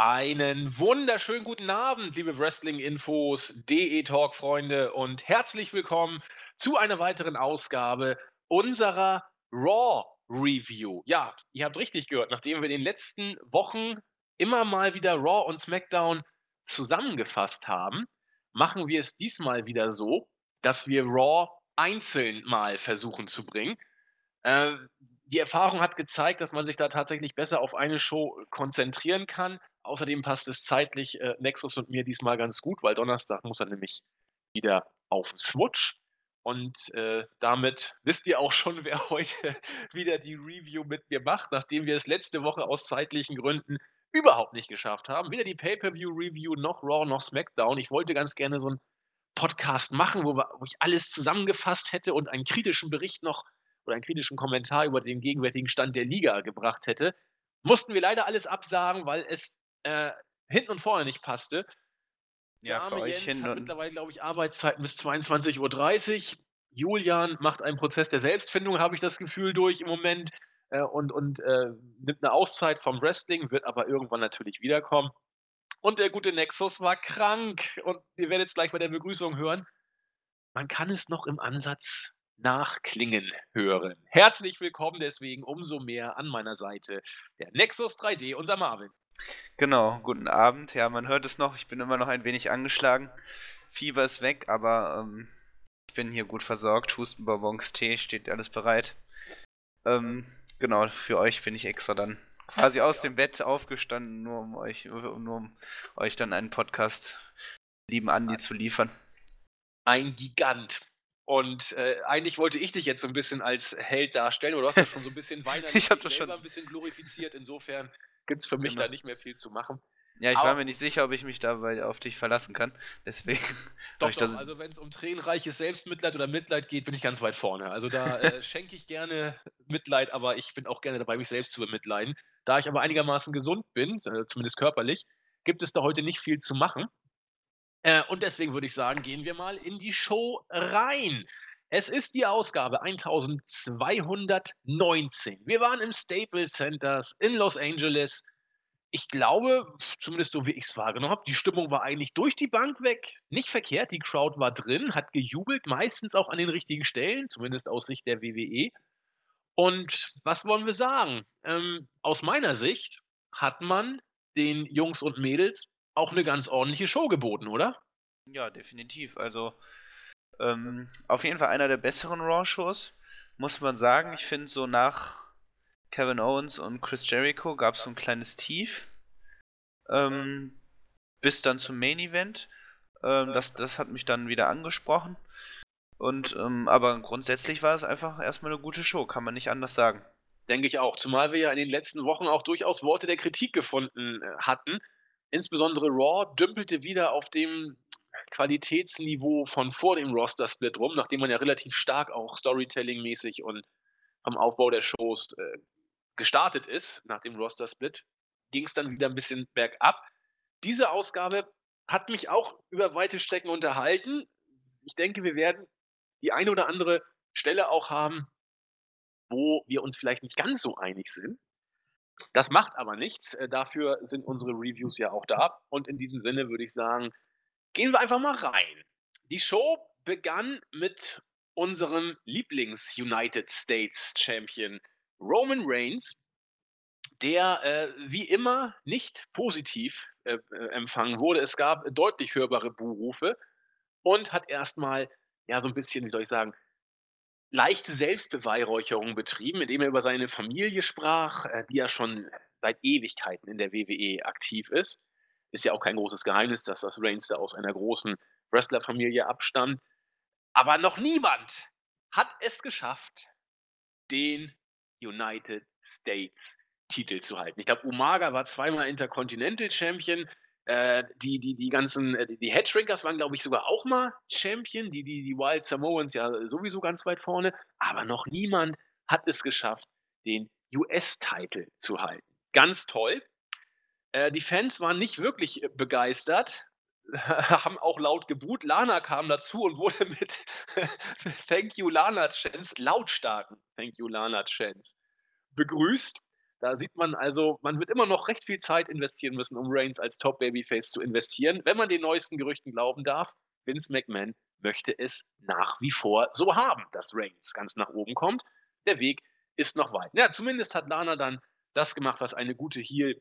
Einen wunderschönen guten Abend, liebe Wrestling-Infos, DE-Talk-Freunde und herzlich willkommen zu einer weiteren Ausgabe unserer Raw-Review. Ja, ihr habt richtig gehört, nachdem wir in den letzten Wochen immer mal wieder Raw und SmackDown zusammengefasst haben, machen wir es diesmal wieder so, dass wir Raw einzeln mal versuchen zu bringen. Äh, die Erfahrung hat gezeigt, dass man sich da tatsächlich besser auf eine Show konzentrieren kann. Außerdem passt es zeitlich äh, Nexus und mir diesmal ganz gut, weil Donnerstag muss er nämlich wieder auf Switch. Und äh, damit wisst ihr auch schon, wer heute wieder die Review mit mir macht, nachdem wir es letzte Woche aus zeitlichen Gründen überhaupt nicht geschafft haben. Weder die Pay-Per-View-Review noch Raw noch SmackDown. Ich wollte ganz gerne so einen Podcast machen, wo, wo ich alles zusammengefasst hätte und einen kritischen Bericht noch oder einen kritischen Kommentar über den gegenwärtigen Stand der Liga gebracht hätte. Mussten wir leider alles absagen, weil es äh, hinten und vorne nicht passte. Ja, für euch Jens hat mittlerweile, glaube ich, Arbeitszeiten bis 22.30 Uhr. Julian macht einen Prozess der Selbstfindung, habe ich das Gefühl, durch im Moment äh, und, und äh, nimmt eine Auszeit vom Wrestling, wird aber irgendwann natürlich wiederkommen. Und der gute Nexus war krank. Und ihr werdet es gleich bei der Begrüßung hören. Man kann es noch im Ansatz nachklingen hören. Herzlich willkommen deswegen umso mehr an meiner Seite der Nexus 3D, unser Marvin. Genau, guten Abend. Ja, man hört es noch. Ich bin immer noch ein wenig angeschlagen. Fieber ist weg, aber ähm, ich bin hier gut versorgt. Hustenbonbons, Tee, steht alles bereit. Ähm, genau, für euch bin ich extra dann quasi aus dem Bett aufgestanden, nur um euch, nur um euch dann einen Podcast lieben Andi zu liefern. Ein Gigant. Und äh, eigentlich wollte ich dich jetzt so ein bisschen als Held darstellen, oder du hast ja schon so ein bisschen weinerlich Ich hab das schon- ein bisschen glorifiziert. Insofern gibt es für mich Genau. da nicht mehr viel zu machen. Ja, ich Aber- war mir nicht sicher, ob ich mich dabei auf dich verlassen kann. Deswegen. Doch, doch. das- Also wenn es um tränenreiches Selbstmitleid oder Mitleid geht, bin ich ganz weit vorne. Also da äh, schenke ich gerne Mitleid, aber ich bin auch gerne dabei, mich selbst zu bemitleiden. Da ich aber einigermaßen gesund bin, äh, zumindest körperlich, gibt es da heute nicht viel zu machen. Äh, und deswegen würde ich sagen, gehen wir mal in die Show rein. Es ist die Ausgabe 1219. Wir waren im Staples Centers in Los Angeles. Ich glaube, zumindest so wie ich es wahrgenommen habe, die Stimmung war eigentlich durch die Bank weg. Nicht verkehrt, die Crowd war drin, hat gejubelt, meistens auch an den richtigen Stellen, zumindest aus Sicht der WWE. Und was wollen wir sagen? Ähm, aus meiner Sicht hat man den Jungs und Mädels auch eine ganz ordentliche Show geboten, oder? Ja, definitiv. Also ähm, auf jeden Fall einer der besseren Raw-Shows, muss man sagen. Ich finde, so nach Kevin Owens und Chris Jericho gab es so ein kleines Tief. Ähm, bis dann zum Main Event. Ähm, das, das hat mich dann wieder angesprochen. Und ähm, aber grundsätzlich war es einfach erstmal eine gute Show, kann man nicht anders sagen. Denke ich auch. Zumal wir ja in den letzten Wochen auch durchaus Worte der Kritik gefunden äh, hatten. Insbesondere Raw dümpelte wieder auf dem Qualitätsniveau von vor dem Roster-Split rum, nachdem man ja relativ stark auch Storytelling-mäßig und vom Aufbau der Shows äh, gestartet ist, nach dem Roster-Split, ging es dann wieder ein bisschen bergab. Diese Ausgabe hat mich auch über weite Strecken unterhalten. Ich denke, wir werden die eine oder andere Stelle auch haben, wo wir uns vielleicht nicht ganz so einig sind. Das macht aber nichts. Äh, Dafür sind unsere Reviews ja auch da. Und in diesem Sinne würde ich sagen, gehen wir einfach mal rein. Die Show begann mit unserem Lieblings-United States Champion Roman Reigns, der äh, wie immer nicht positiv äh, äh, empfangen wurde. Es gab deutlich hörbare Buhrufe und hat erstmal, ja, so ein bisschen, wie soll ich sagen, leichte Selbstbeweihräucherung betrieben, indem er über seine Familie sprach, äh, die ja schon seit Ewigkeiten in der WWE aktiv ist. Ist ja auch kein großes Geheimnis, dass das Reigns da aus einer großen Wrestlerfamilie abstammt. Aber noch niemand hat es geschafft, den United States Titel zu halten. Ich glaube, Umaga war zweimal Intercontinental Champion. Äh, die, die, die ganzen, äh, die Headshrinkers waren, glaube ich, sogar auch mal Champion. Die, die, die Wild Samoans ja sowieso ganz weit vorne. Aber noch niemand hat es geschafft, den US-Titel zu halten. Ganz toll. Äh, die Fans waren nicht wirklich äh, begeistert, haben auch laut gebuht. Lana kam dazu und wurde mit Thank you Lana Chance, lautstarken Thank you Lana Chance begrüßt. Da sieht man also, man wird immer noch recht viel Zeit investieren müssen, um Reigns als Top-Babyface zu investieren. Wenn man den neuesten Gerüchten glauben darf, Vince McMahon möchte es nach wie vor so haben, dass Reigns ganz nach oben kommt. Der Weg ist noch weit. Ja, zumindest hat Lana dann das gemacht, was eine gute Heel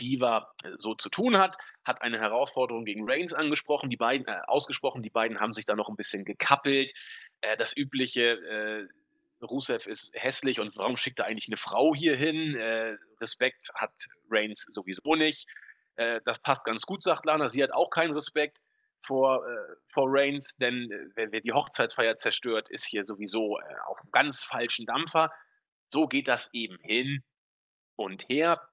Diva äh, so zu tun hat, hat eine Herausforderung gegen Reigns angesprochen, die beiden äh, ausgesprochen, die beiden haben sich da noch ein bisschen gekappelt. Äh, das übliche äh, Rusev ist hässlich und warum schickt er eigentlich eine Frau hier hin? Äh, Respekt hat Reigns sowieso nicht. Äh, das passt ganz gut, sagt Lana. Sie hat auch keinen Respekt vor, vor Reigns, denn wer, wer, die Hochzeitsfeier zerstört, ist hier sowieso auf einem ganz falschen Dampfer. So geht das eben hin und her,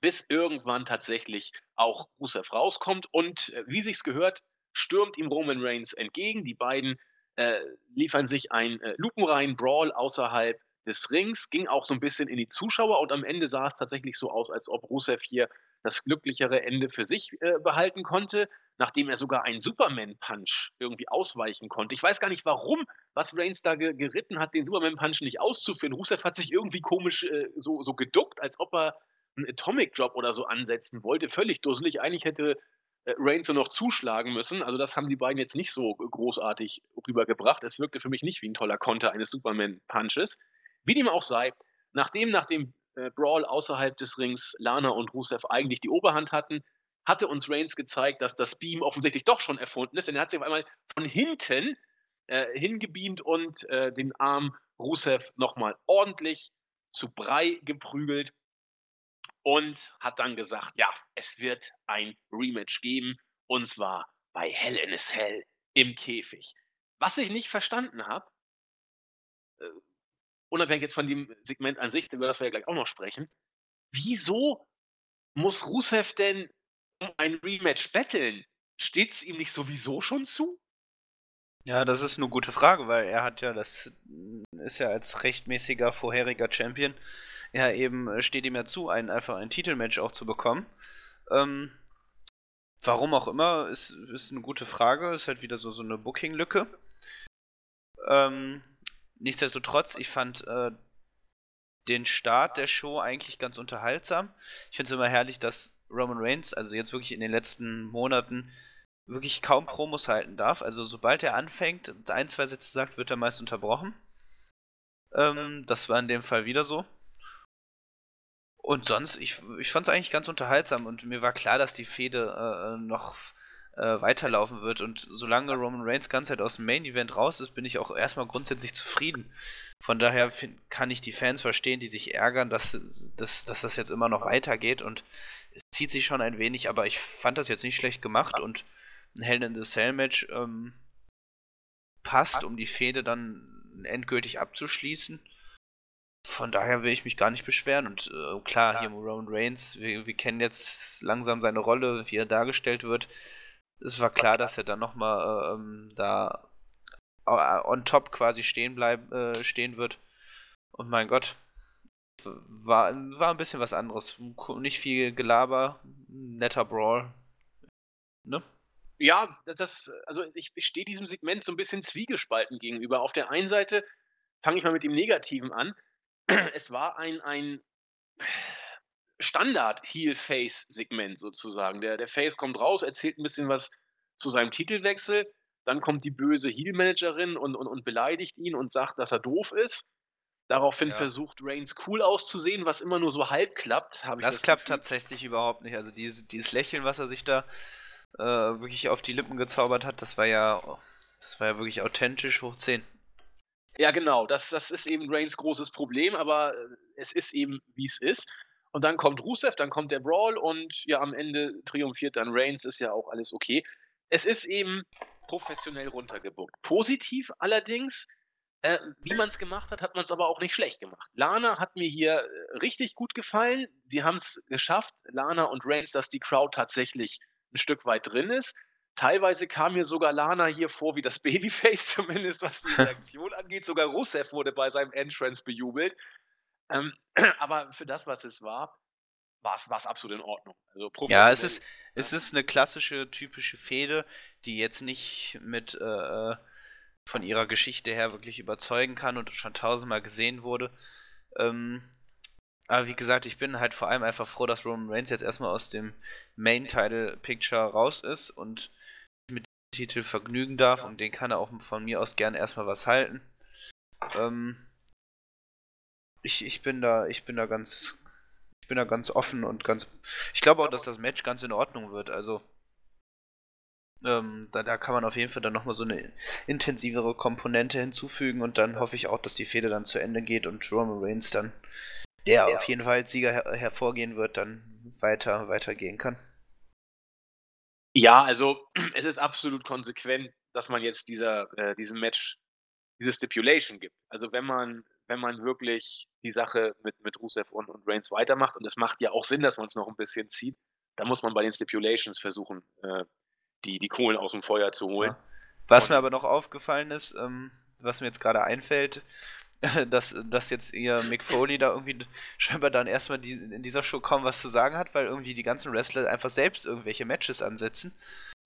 bis irgendwann tatsächlich auch Rusev rauskommt und äh, wie sich's gehört, stürmt ihm Roman Reigns entgegen. Die beiden äh, liefern sich ein äh, lupenreinen Brawl außerhalb des Rings, ging auch so ein bisschen in die Zuschauer und am Ende sah es tatsächlich so aus, als ob Rusev hier das glücklichere Ende für sich äh, behalten konnte, nachdem er sogar einen Superman-Punch irgendwie ausweichen konnte. Ich weiß gar nicht, warum, was Reigns da ge geritten hat, den Superman-Punch nicht auszuführen. Rusev hat sich irgendwie komisch äh, so, so geduckt, als ob er einen Atomic-Drop oder so ansetzen wollte. Völlig dusselig. Eigentlich hätte äh, Reigns nur noch zuschlagen müssen. Also das haben die beiden jetzt nicht so großartig rübergebracht. Es wirkte für mich nicht wie ein toller Konter eines Superman-Punches. Wie dem auch sei, nachdem nach dem äh, Brawl außerhalb des Rings Lana und Rusev eigentlich die Oberhand hatten, hatte uns Reigns gezeigt, dass das Beam offensichtlich doch schon erfunden ist. Denn er hat sich auf einmal von hinten äh, hingebeamt und äh, den Arm Rusev nochmal ordentlich zu Brei geprügelt und hat dann gesagt, ja, es wird ein Rematch geben und zwar bei Hell in a Cell im Käfig. Was ich nicht verstanden habe, äh, unabhängig jetzt von dem Segment an sich, über das wir ja gleich auch noch sprechen, wieso muss Rusev denn um ein Rematch betteln? Steht es ihm nicht sowieso schon zu? Ja, das ist eine gute Frage, weil er hat ja, das ist ja als rechtmäßiger vorheriger Champion, ja eben äh, steht ihm ja zu, ein, einfach ein Titelmatch auch zu bekommen. Ähm, warum auch immer, ist, ist eine gute Frage, ist halt wieder so, so eine Booking-Lücke. Ähm, nichtsdestotrotz, ich fand äh, den Start der Show eigentlich ganz unterhaltsam. Ich finde es immer herrlich, dass Roman Reigns, also jetzt wirklich in den letzten Monaten, wirklich kaum Promos halten darf. Also sobald er anfängt, ein, zwei Sätze sagt, wird er meist unterbrochen. Ähm, das war in dem Fall wieder so. Und sonst, ich, ich fand es eigentlich ganz unterhaltsam und mir war klar, dass die Fehde äh, noch äh, weiterlaufen wird. Und solange Roman Reigns ganz Zeit aus dem Main Event raus ist, bin ich auch erstmal grundsätzlich zufrieden. Von daher find, kann ich die Fans verstehen, die sich ärgern, dass, dass, dass das jetzt immer noch weitergeht. Und es zieht sich schon ein wenig, aber ich fand das jetzt nicht schlecht gemacht und ein Hell in the Cell Match ähm, passt, um die Fehde dann endgültig abzuschließen. Von daher will ich mich gar nicht beschweren. Und äh, klar, ja. hier Roman Reigns, wir, wir, kennen jetzt langsam seine Rolle, wie er dargestellt wird es war klar, dass er dann nochmal äh, ähm, da on top quasi stehen bleiben, äh, stehen wird. Und mein Gott, war, war ein bisschen was anderes. Nicht viel Gelaber, netter Brawl. Ne? Ja, das, also ich, ich stehe diesem Segment so ein bisschen zwiegespalten gegenüber. Auf der einen Seite fange ich mal mit dem Negativen an. Es war ein, ein Standard-Heel-Face-Segment sozusagen. Der, der Face kommt raus, erzählt ein bisschen was zu seinem Titelwechsel. Dann kommt die böse Heel-Managerin und, und, und beleidigt ihn und sagt, dass er doof ist. Daraufhin ja. versucht Reigns cool auszusehen, was immer nur so halb klappt. das, das klappt Gefühl. tatsächlich überhaupt nicht. Also dieses, dieses Lächeln, was er sich da äh, wirklich auf die Lippen gezaubert hat, das war ja, das war ja wirklich authentisch hoch 10. Ja, genau. Das, das ist eben Reigns großes Problem, aber äh, es ist eben, wie es ist. Und dann kommt Rusev, dann kommt der Brawl und ja, am Ende triumphiert dann Reigns, ist ja auch alles okay. Es ist eben professionell runtergebuckt. Positiv allerdings, äh, wie man es gemacht hat, hat man es aber auch nicht schlecht gemacht. Lana hat mir hier äh, richtig gut gefallen. Sie haben es geschafft, Lana und Reigns, dass die Crowd tatsächlich ein Stück weit drin ist. Teilweise kam mir sogar Lana hier vor wie das Babyface, zumindest was die Reaktion angeht. Sogar Rusev wurde bei seinem Entrance bejubelt. Ähm, aber für das, was es war, war es absolut in Ordnung. Also ja, es ist, es ist eine klassische, typische Fehde, die jetzt nicht mit äh, von ihrer Geschichte her wirklich überzeugen kann und schon tausendmal gesehen wurde. Ähm, Aber wie gesagt, ich bin halt vor allem einfach froh, dass Roman Reigns jetzt erstmal aus dem Main-Title-Picture raus ist und Titel vergnügen darf und den kann er auch von mir aus gern erstmal was halten. Ähm, ich, ich bin da, ich bin da ganz, ich bin da ganz offen und ganz. Ich glaube auch, dass das Match ganz in Ordnung wird. Also ähm, da, da kann man auf jeden Fall dann nochmal so eine intensivere Komponente hinzufügen und dann hoffe ich auch, dass die Fehde dann zu Ende geht und Roman Reigns dann, der ja. auf jeden Fall als Sieger her hervorgehen wird, dann weiter weitergehen kann. Ja, also es ist absolut konsequent, dass man jetzt dieser, äh, diesem Match diese Stipulation gibt. Also wenn man, wenn man wirklich die Sache mit, mit Rusev und, und Reigns weitermacht, und es macht ja auch Sinn, dass man es noch ein bisschen zieht, dann muss man bei den Stipulations versuchen, äh, die, die Kohlen aus dem Feuer zu holen. Ja. Was und, mir aber noch aufgefallen ist, ähm, was mir jetzt gerade einfällt, dass, dass jetzt ihr Mick Foley da irgendwie scheinbar dann erstmal die, in dieser Show kaum was zu sagen hat, weil irgendwie die ganzen Wrestler einfach selbst irgendwelche Matches ansetzen.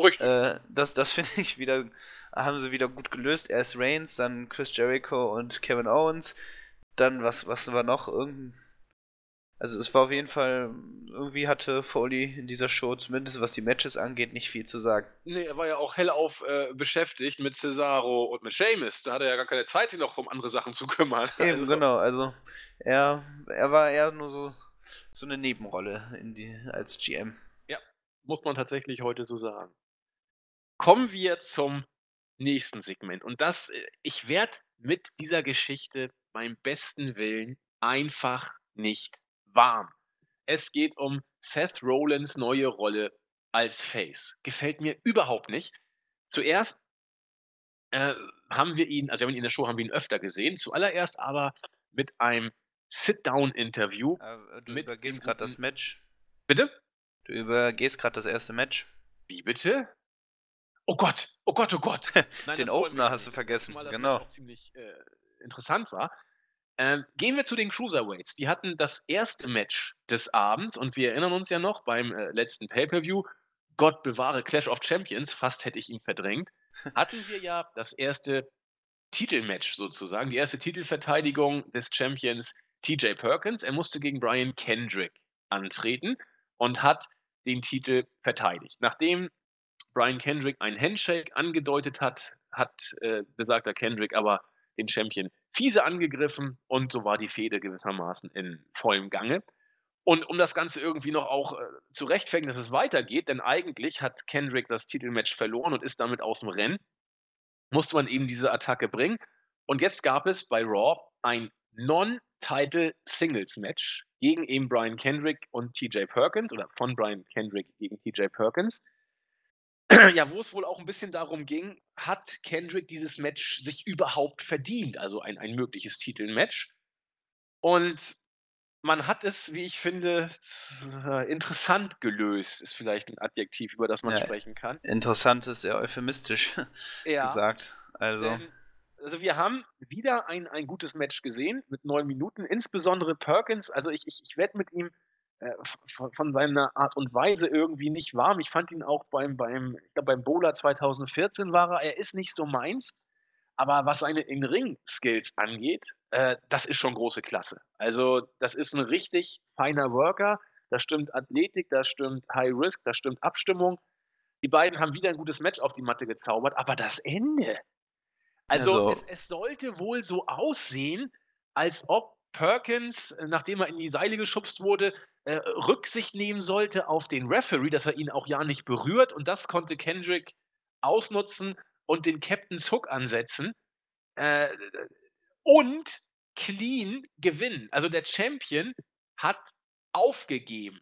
Richtig. Äh, das das finde ich wieder, haben sie wieder gut gelöst. Erst Reigns, dann Chris Jericho und Kevin Owens. Dann, was, was war noch? Irgendein also es war auf jeden Fall, irgendwie hatte Foley in dieser Show, zumindest was die Matches angeht, nicht viel zu sagen. Nee, er war ja auch hellauf äh, beschäftigt mit Cesaro und mit Sheamus. Da hatte er ja gar keine Zeit, sich noch um andere Sachen zu kümmern. Eben, also. genau. Also er, er war eher nur so, so eine Nebenrolle in die, als GM. Ja, muss man tatsächlich heute so sagen. Kommen wir zum nächsten Segment. Und das, äh, ich werde mit dieser Geschichte beim besten Willen einfach nicht warm. Es geht um Seth Rollins neue Rolle als Face. Gefällt mir überhaupt nicht. Zuerst äh, haben wir ihn, also in der Show haben wir ihn öfter gesehen, zuallererst aber mit einem Sit-Down-Interview. Äh, du übergehst gerade das Match. Bitte? Du übergehst gerade das erste Match. Wie bitte? Oh Gott, oh Gott, oh Gott. Nein, Den Opener hast du vergessen. Mal, genau. auch ziemlich äh, interessant war. Ähm, gehen wir zu den Cruiserweights. Die hatten das erste Match des Abends und wir erinnern uns ja noch beim äh, letzten Pay-Per-View, Gott bewahre Clash of Champions, fast hätte ich ihn verdrängt, hatten wir ja das erste Titelmatch sozusagen, die erste Titelverteidigung des Champions TJ Perkins. Er musste gegen Brian Kendrick antreten und hat den Titel verteidigt. Nachdem Brian Kendrick einen Handshake angedeutet hat, hat äh, besagter Kendrick aber den Champion fiese angegriffen und so war die Fehde gewissermaßen in vollem Gange. Und um das Ganze irgendwie noch auch äh, zu rechtfertigen, dass es weitergeht, denn eigentlich hat Kendrick das Titelmatch verloren und ist damit aus dem Rennen, musste man eben diese Attacke bringen. Und jetzt gab es bei Raw ein Non-Title-Singles-Match gegen eben Brian Kendrick und TJ Perkins oder von Brian Kendrick gegen TJ Perkins. ja, wo es wohl auch ein bisschen darum ging, hat Kendrick dieses Match sich überhaupt verdient? Also ein, ein mögliches Titelmatch. Und man hat es, wie ich finde, äh, interessant gelöst, ist vielleicht ein Adjektiv, über das man ja, sprechen kann. Interessant ist sehr euphemistisch ja, gesagt. Also. Denn, also wir haben wieder ein, ein gutes Match gesehen mit neun Minuten, insbesondere Perkins. Also ich, ich, ich werde mit ihm äh, von, seiner Art und Weise irgendwie nicht warm. Ich fand ihn auch beim, beim, ich beim Bowler 2014 war er, er ist nicht so meins, aber was seine In-Ring-Skills angeht, äh, das ist schon große Klasse. Also, das ist ein richtig feiner Worker. Da stimmt Athletik, da stimmt High Risk, da stimmt Abstimmung. Die beiden haben wieder ein gutes Match auf die Matte gezaubert, aber das Ende. Also, also es, es sollte wohl so aussehen, als ob Perkins, nachdem er in die Seile geschubst wurde, äh, Rücksicht nehmen sollte auf den Referee, dass er ihn auch ja nicht berührt. Und das konnte Kendrick ausnutzen und den Captain's Hook ansetzen. Äh, und clean gewinnen. Also der Champion hat aufgegeben.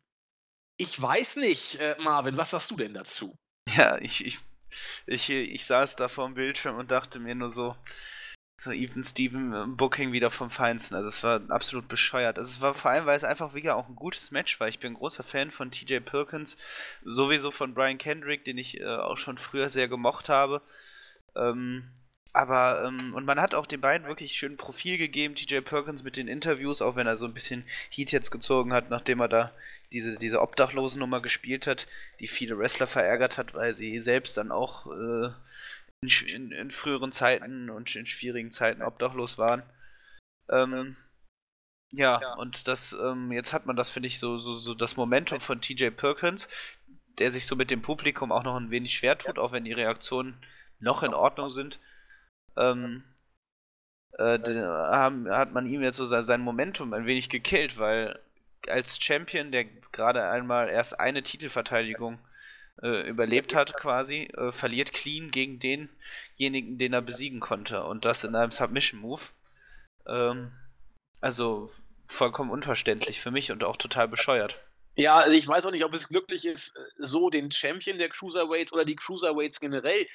Ich weiß nicht, äh, Marvin, was sagst du denn dazu? Ja, ich, ich, ich, ich saß da vor dem Bildschirm und dachte mir nur so, so Even Steven äh, Booking wieder vom Feinsten. Also es war absolut bescheuert. Also es war vor allem, weil es einfach wieder auch ein gutes Match war. Ich bin ein großer Fan von TJ Perkins, sowieso von Brian Kendrick, den ich äh, auch schon früher sehr gemocht habe. Ähm, aber, ähm, und man hat auch den beiden wirklich schön Profil gegeben, TJ Perkins mit den Interviews, auch wenn er so ein bisschen Heat jetzt gezogen hat, nachdem er da diese, diese Obdachlosennummer gespielt hat, die viele Wrestler verärgert hat, weil sie selbst dann auch äh, in, in, früheren Zeiten und in schwierigen Zeiten obdachlos waren. Ähm, Ja, ja. und das, ähm, jetzt hat man das, finde ich, so, so, so das Momentum von TJ Perkins, der sich so mit dem Publikum auch noch ein wenig schwer tut, auch wenn die Reaktionen noch in Ordnung sind. Ähm, äh, haben, hat man ihm jetzt so sein, sein Momentum ein wenig gekillt, weil als Champion, der gerade einmal erst eine Titelverteidigung äh, überlebt hat, quasi, äh, verliert clean gegen denjenigen, den er besiegen konnte. Und das in einem Submission-Move. Ähm, also vollkommen unverständlich für mich und auch total bescheuert. Ja, also ich weiß auch nicht, ob es glücklich ist, so den Champion der Cruiserweights oder die Cruiserweights generell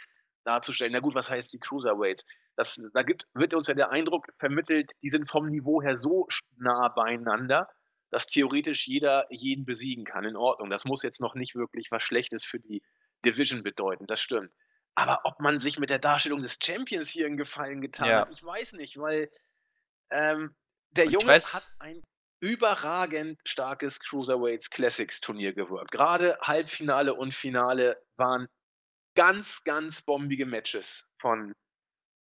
darzustellen. Na gut, was heißt die Cruiserweights? Das, da gibt, wird uns ja der Eindruck vermittelt, die sind vom Niveau her so nah beieinander, dass theoretisch jeder jeden besiegen kann. In Ordnung. Das muss jetzt noch nicht wirklich was Schlechtes für die Division bedeuten. Das stimmt. Aber ob man sich mit der Darstellung des Champions hier einen Gefallen getan ja. hat, ich weiß nicht, weil ähm, der Und Junge weiß, hat ein überragend starkes Cruiserweights Classics Turnier gewirkt. Gerade Halbfinale und Finale waren ganz, ganz bombige Matches von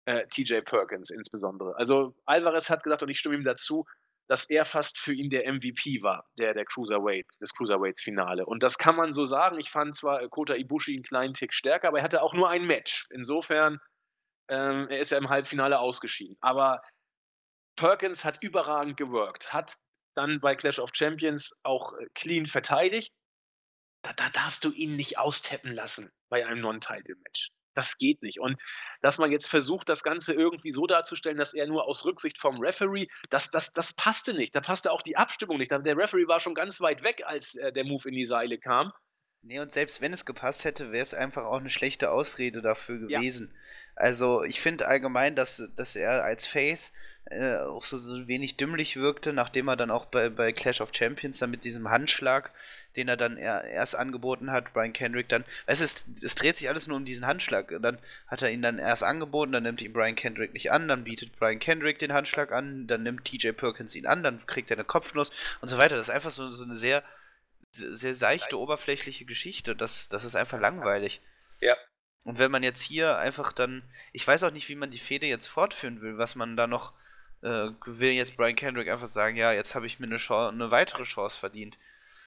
äh, TJ Perkins insbesondere. Also Alvarez hat gesagt, und ich stimme ihm dazu, dass er fast für ihn der MVP war, der, der Cruiserweight, des Cruiserweights-Finale. Und das kann man so sagen. Ich fand zwar Kota Ibushi einen kleinen Tick stärker, aber er hatte auch nur ein Match. Insofern, ähm, er ist ja im Halbfinale ausgeschieden. Aber Perkins hat überragend gewirkt, hat dann bei Clash of Champions auch äh, clean verteidigt. Da, da darfst du ihn nicht austappen lassen bei einem Non-Title-Match. Das geht nicht. Und dass man jetzt versucht, das Ganze irgendwie so darzustellen, dass er nur aus Rücksicht vom Referee, das, das, das passte nicht. Da passte auch die Abstimmung nicht. Der Referee war schon ganz weit weg, als äh, der Move in die Seile kam. Nee, und selbst wenn es gepasst hätte, wäre es einfach auch eine schlechte Ausrede dafür gewesen. Ja. Also ich finde allgemein, dass, dass er als Face äh, auch so, so wenig dümmlich wirkte, nachdem er dann auch bei, bei Clash of Champions dann mit diesem Handschlag, den er dann er, erst angeboten hat, Brian Kendrick dann, es ist, es dreht sich alles nur um diesen Handschlag. Dann hat er ihn dann erst angeboten, dann nimmt ihn Brian Kendrick nicht an, dann bietet Brian Kendrick den Handschlag an, dann nimmt TJ Perkins ihn an, dann kriegt er eine Kopfnuss und so weiter. Das ist einfach so, so eine sehr, sehr seichte, oberflächliche Geschichte. Das, das ist einfach langweilig. Ja. Und wenn man jetzt hier einfach dann, ich weiß auch nicht, wie man die Fehde jetzt fortführen will, was man da noch äh, will jetzt Brian Kendrick einfach sagen, ja, jetzt habe ich mir eine, Chance, eine weitere Chance verdient.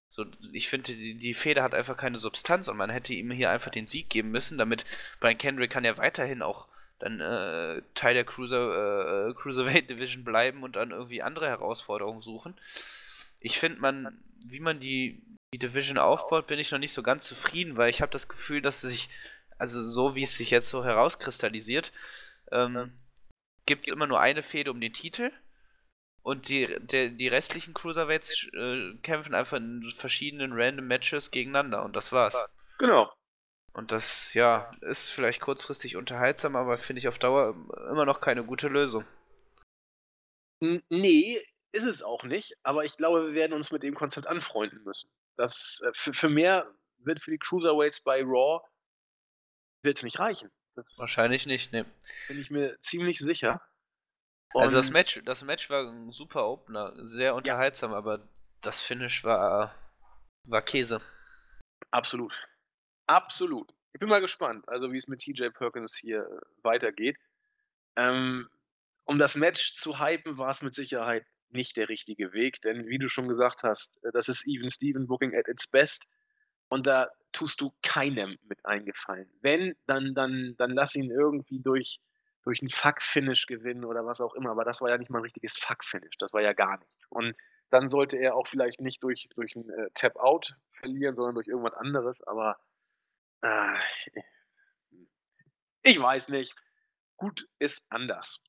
So, ich finde, die, die Feder hat einfach keine Substanz und man hätte ihm hier einfach den Sieg geben müssen, damit Brian Kendrick kann ja weiterhin auch dann äh, Teil der Cruiser, äh, Cruiserweight Division bleiben und dann irgendwie andere Herausforderungen suchen. Ich finde, man, wie man die, die Division aufbaut, bin ich noch nicht so ganz zufrieden, weil ich habe das Gefühl, dass sich, also so wie es sich jetzt so herauskristallisiert, ähm, gibt es immer nur eine Fehde um den Titel. Und die, der, die restlichen Cruiserweights äh, kämpfen einfach in verschiedenen random Matches gegeneinander und das war's. Genau. Und das, ja, ist vielleicht kurzfristig unterhaltsam, aber finde ich auf Dauer immer noch keine gute Lösung. nee, ist es auch nicht, aber ich glaube, wir werden uns mit dem Konzept anfreunden müssen. Das, äh, für, für mehr wird für die Cruiserweights bei Raw wird's nicht reichen. Das Wahrscheinlich nicht, ne. Bin ich mir ziemlich sicher. Und also das Match, das Match war ein super Opener, sehr unterhaltsam, ja. aber das Finish war, war Käse. Absolut. Absolut. Ich bin mal gespannt, also wie es mit TJ Perkins hier weitergeht. Ähm, um das Match zu hypen, war es mit Sicherheit nicht der richtige Weg, denn wie du schon gesagt hast, das ist Even Steven Booking at its best. Und da tust du keinem mit eingefallen. Wenn, dann, dann, dann lass ihn irgendwie durch, durch einen Fuck-Finish gewinnen oder was auch immer. Aber das war ja nicht mal ein richtiges Fuck-Finish. Das war ja gar nichts. Und dann sollte er auch vielleicht nicht durch, durch ein äh, Tap-Out verlieren, sondern durch irgendwas anderes. Aber äh, ich weiß nicht. Gut ist anders.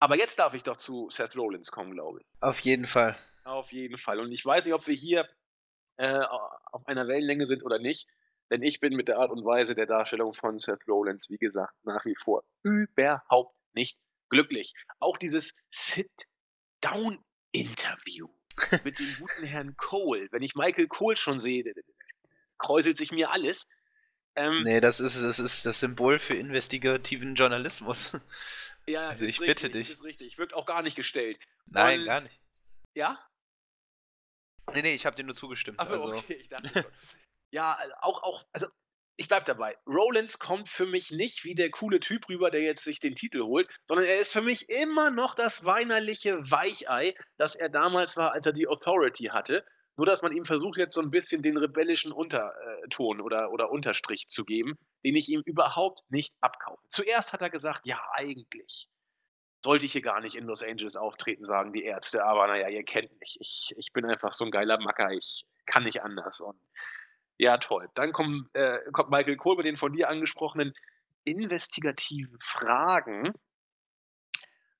Aber jetzt darf ich doch zu Seth Rollins kommen, glaube ich. Auf jeden Fall. Auf jeden Fall. Und ich weiß nicht, ob wir hier äh, auf einer Wellenlänge sind oder nicht. Denn ich bin mit der Art und Weise der Darstellung von Seth Rollins, wie gesagt, nach wie vor überhaupt nicht glücklich. Auch dieses Sit-Down-Interview mit dem guten Herrn Cole. Wenn ich Michael Cole schon sehe, kräuselt sich mir alles. Ähm, nee, das ist, das ist das Symbol für investigativen Journalismus. Ja, also ich richtig, bitte dich. Das ist richtig. Wirkt auch gar nicht gestellt. Nein, und, gar nicht. Ja? Nee, nee, ich habe dir nur zugestimmt. Achso, also. okay, ich dachte schon. ja, auch, auch, also ich bleib dabei. Rollins kommt für mich nicht wie der coole Typ rüber, der jetzt sich den Titel holt, sondern er ist für mich immer noch das weinerliche Weichei, das er damals war, als er die Authority hatte. Nur, dass man ihm versucht, jetzt so ein bisschen den rebellischen Unterton oder oder Unterstrich zu geben, den ich ihm überhaupt nicht abkaufe. Zuerst hat er gesagt: „Ja, eigentlich sollte ich hier gar nicht in Los Angeles auftreten“, sagen die Ärzte, aber na ja, ihr kennt mich. Ich ich bin einfach so 'n geiler Macker, ich kann nicht anders und ja, toll. Dann kommen äh, kommt Michael Cole mit den von dir angesprochenen investigativen Fragen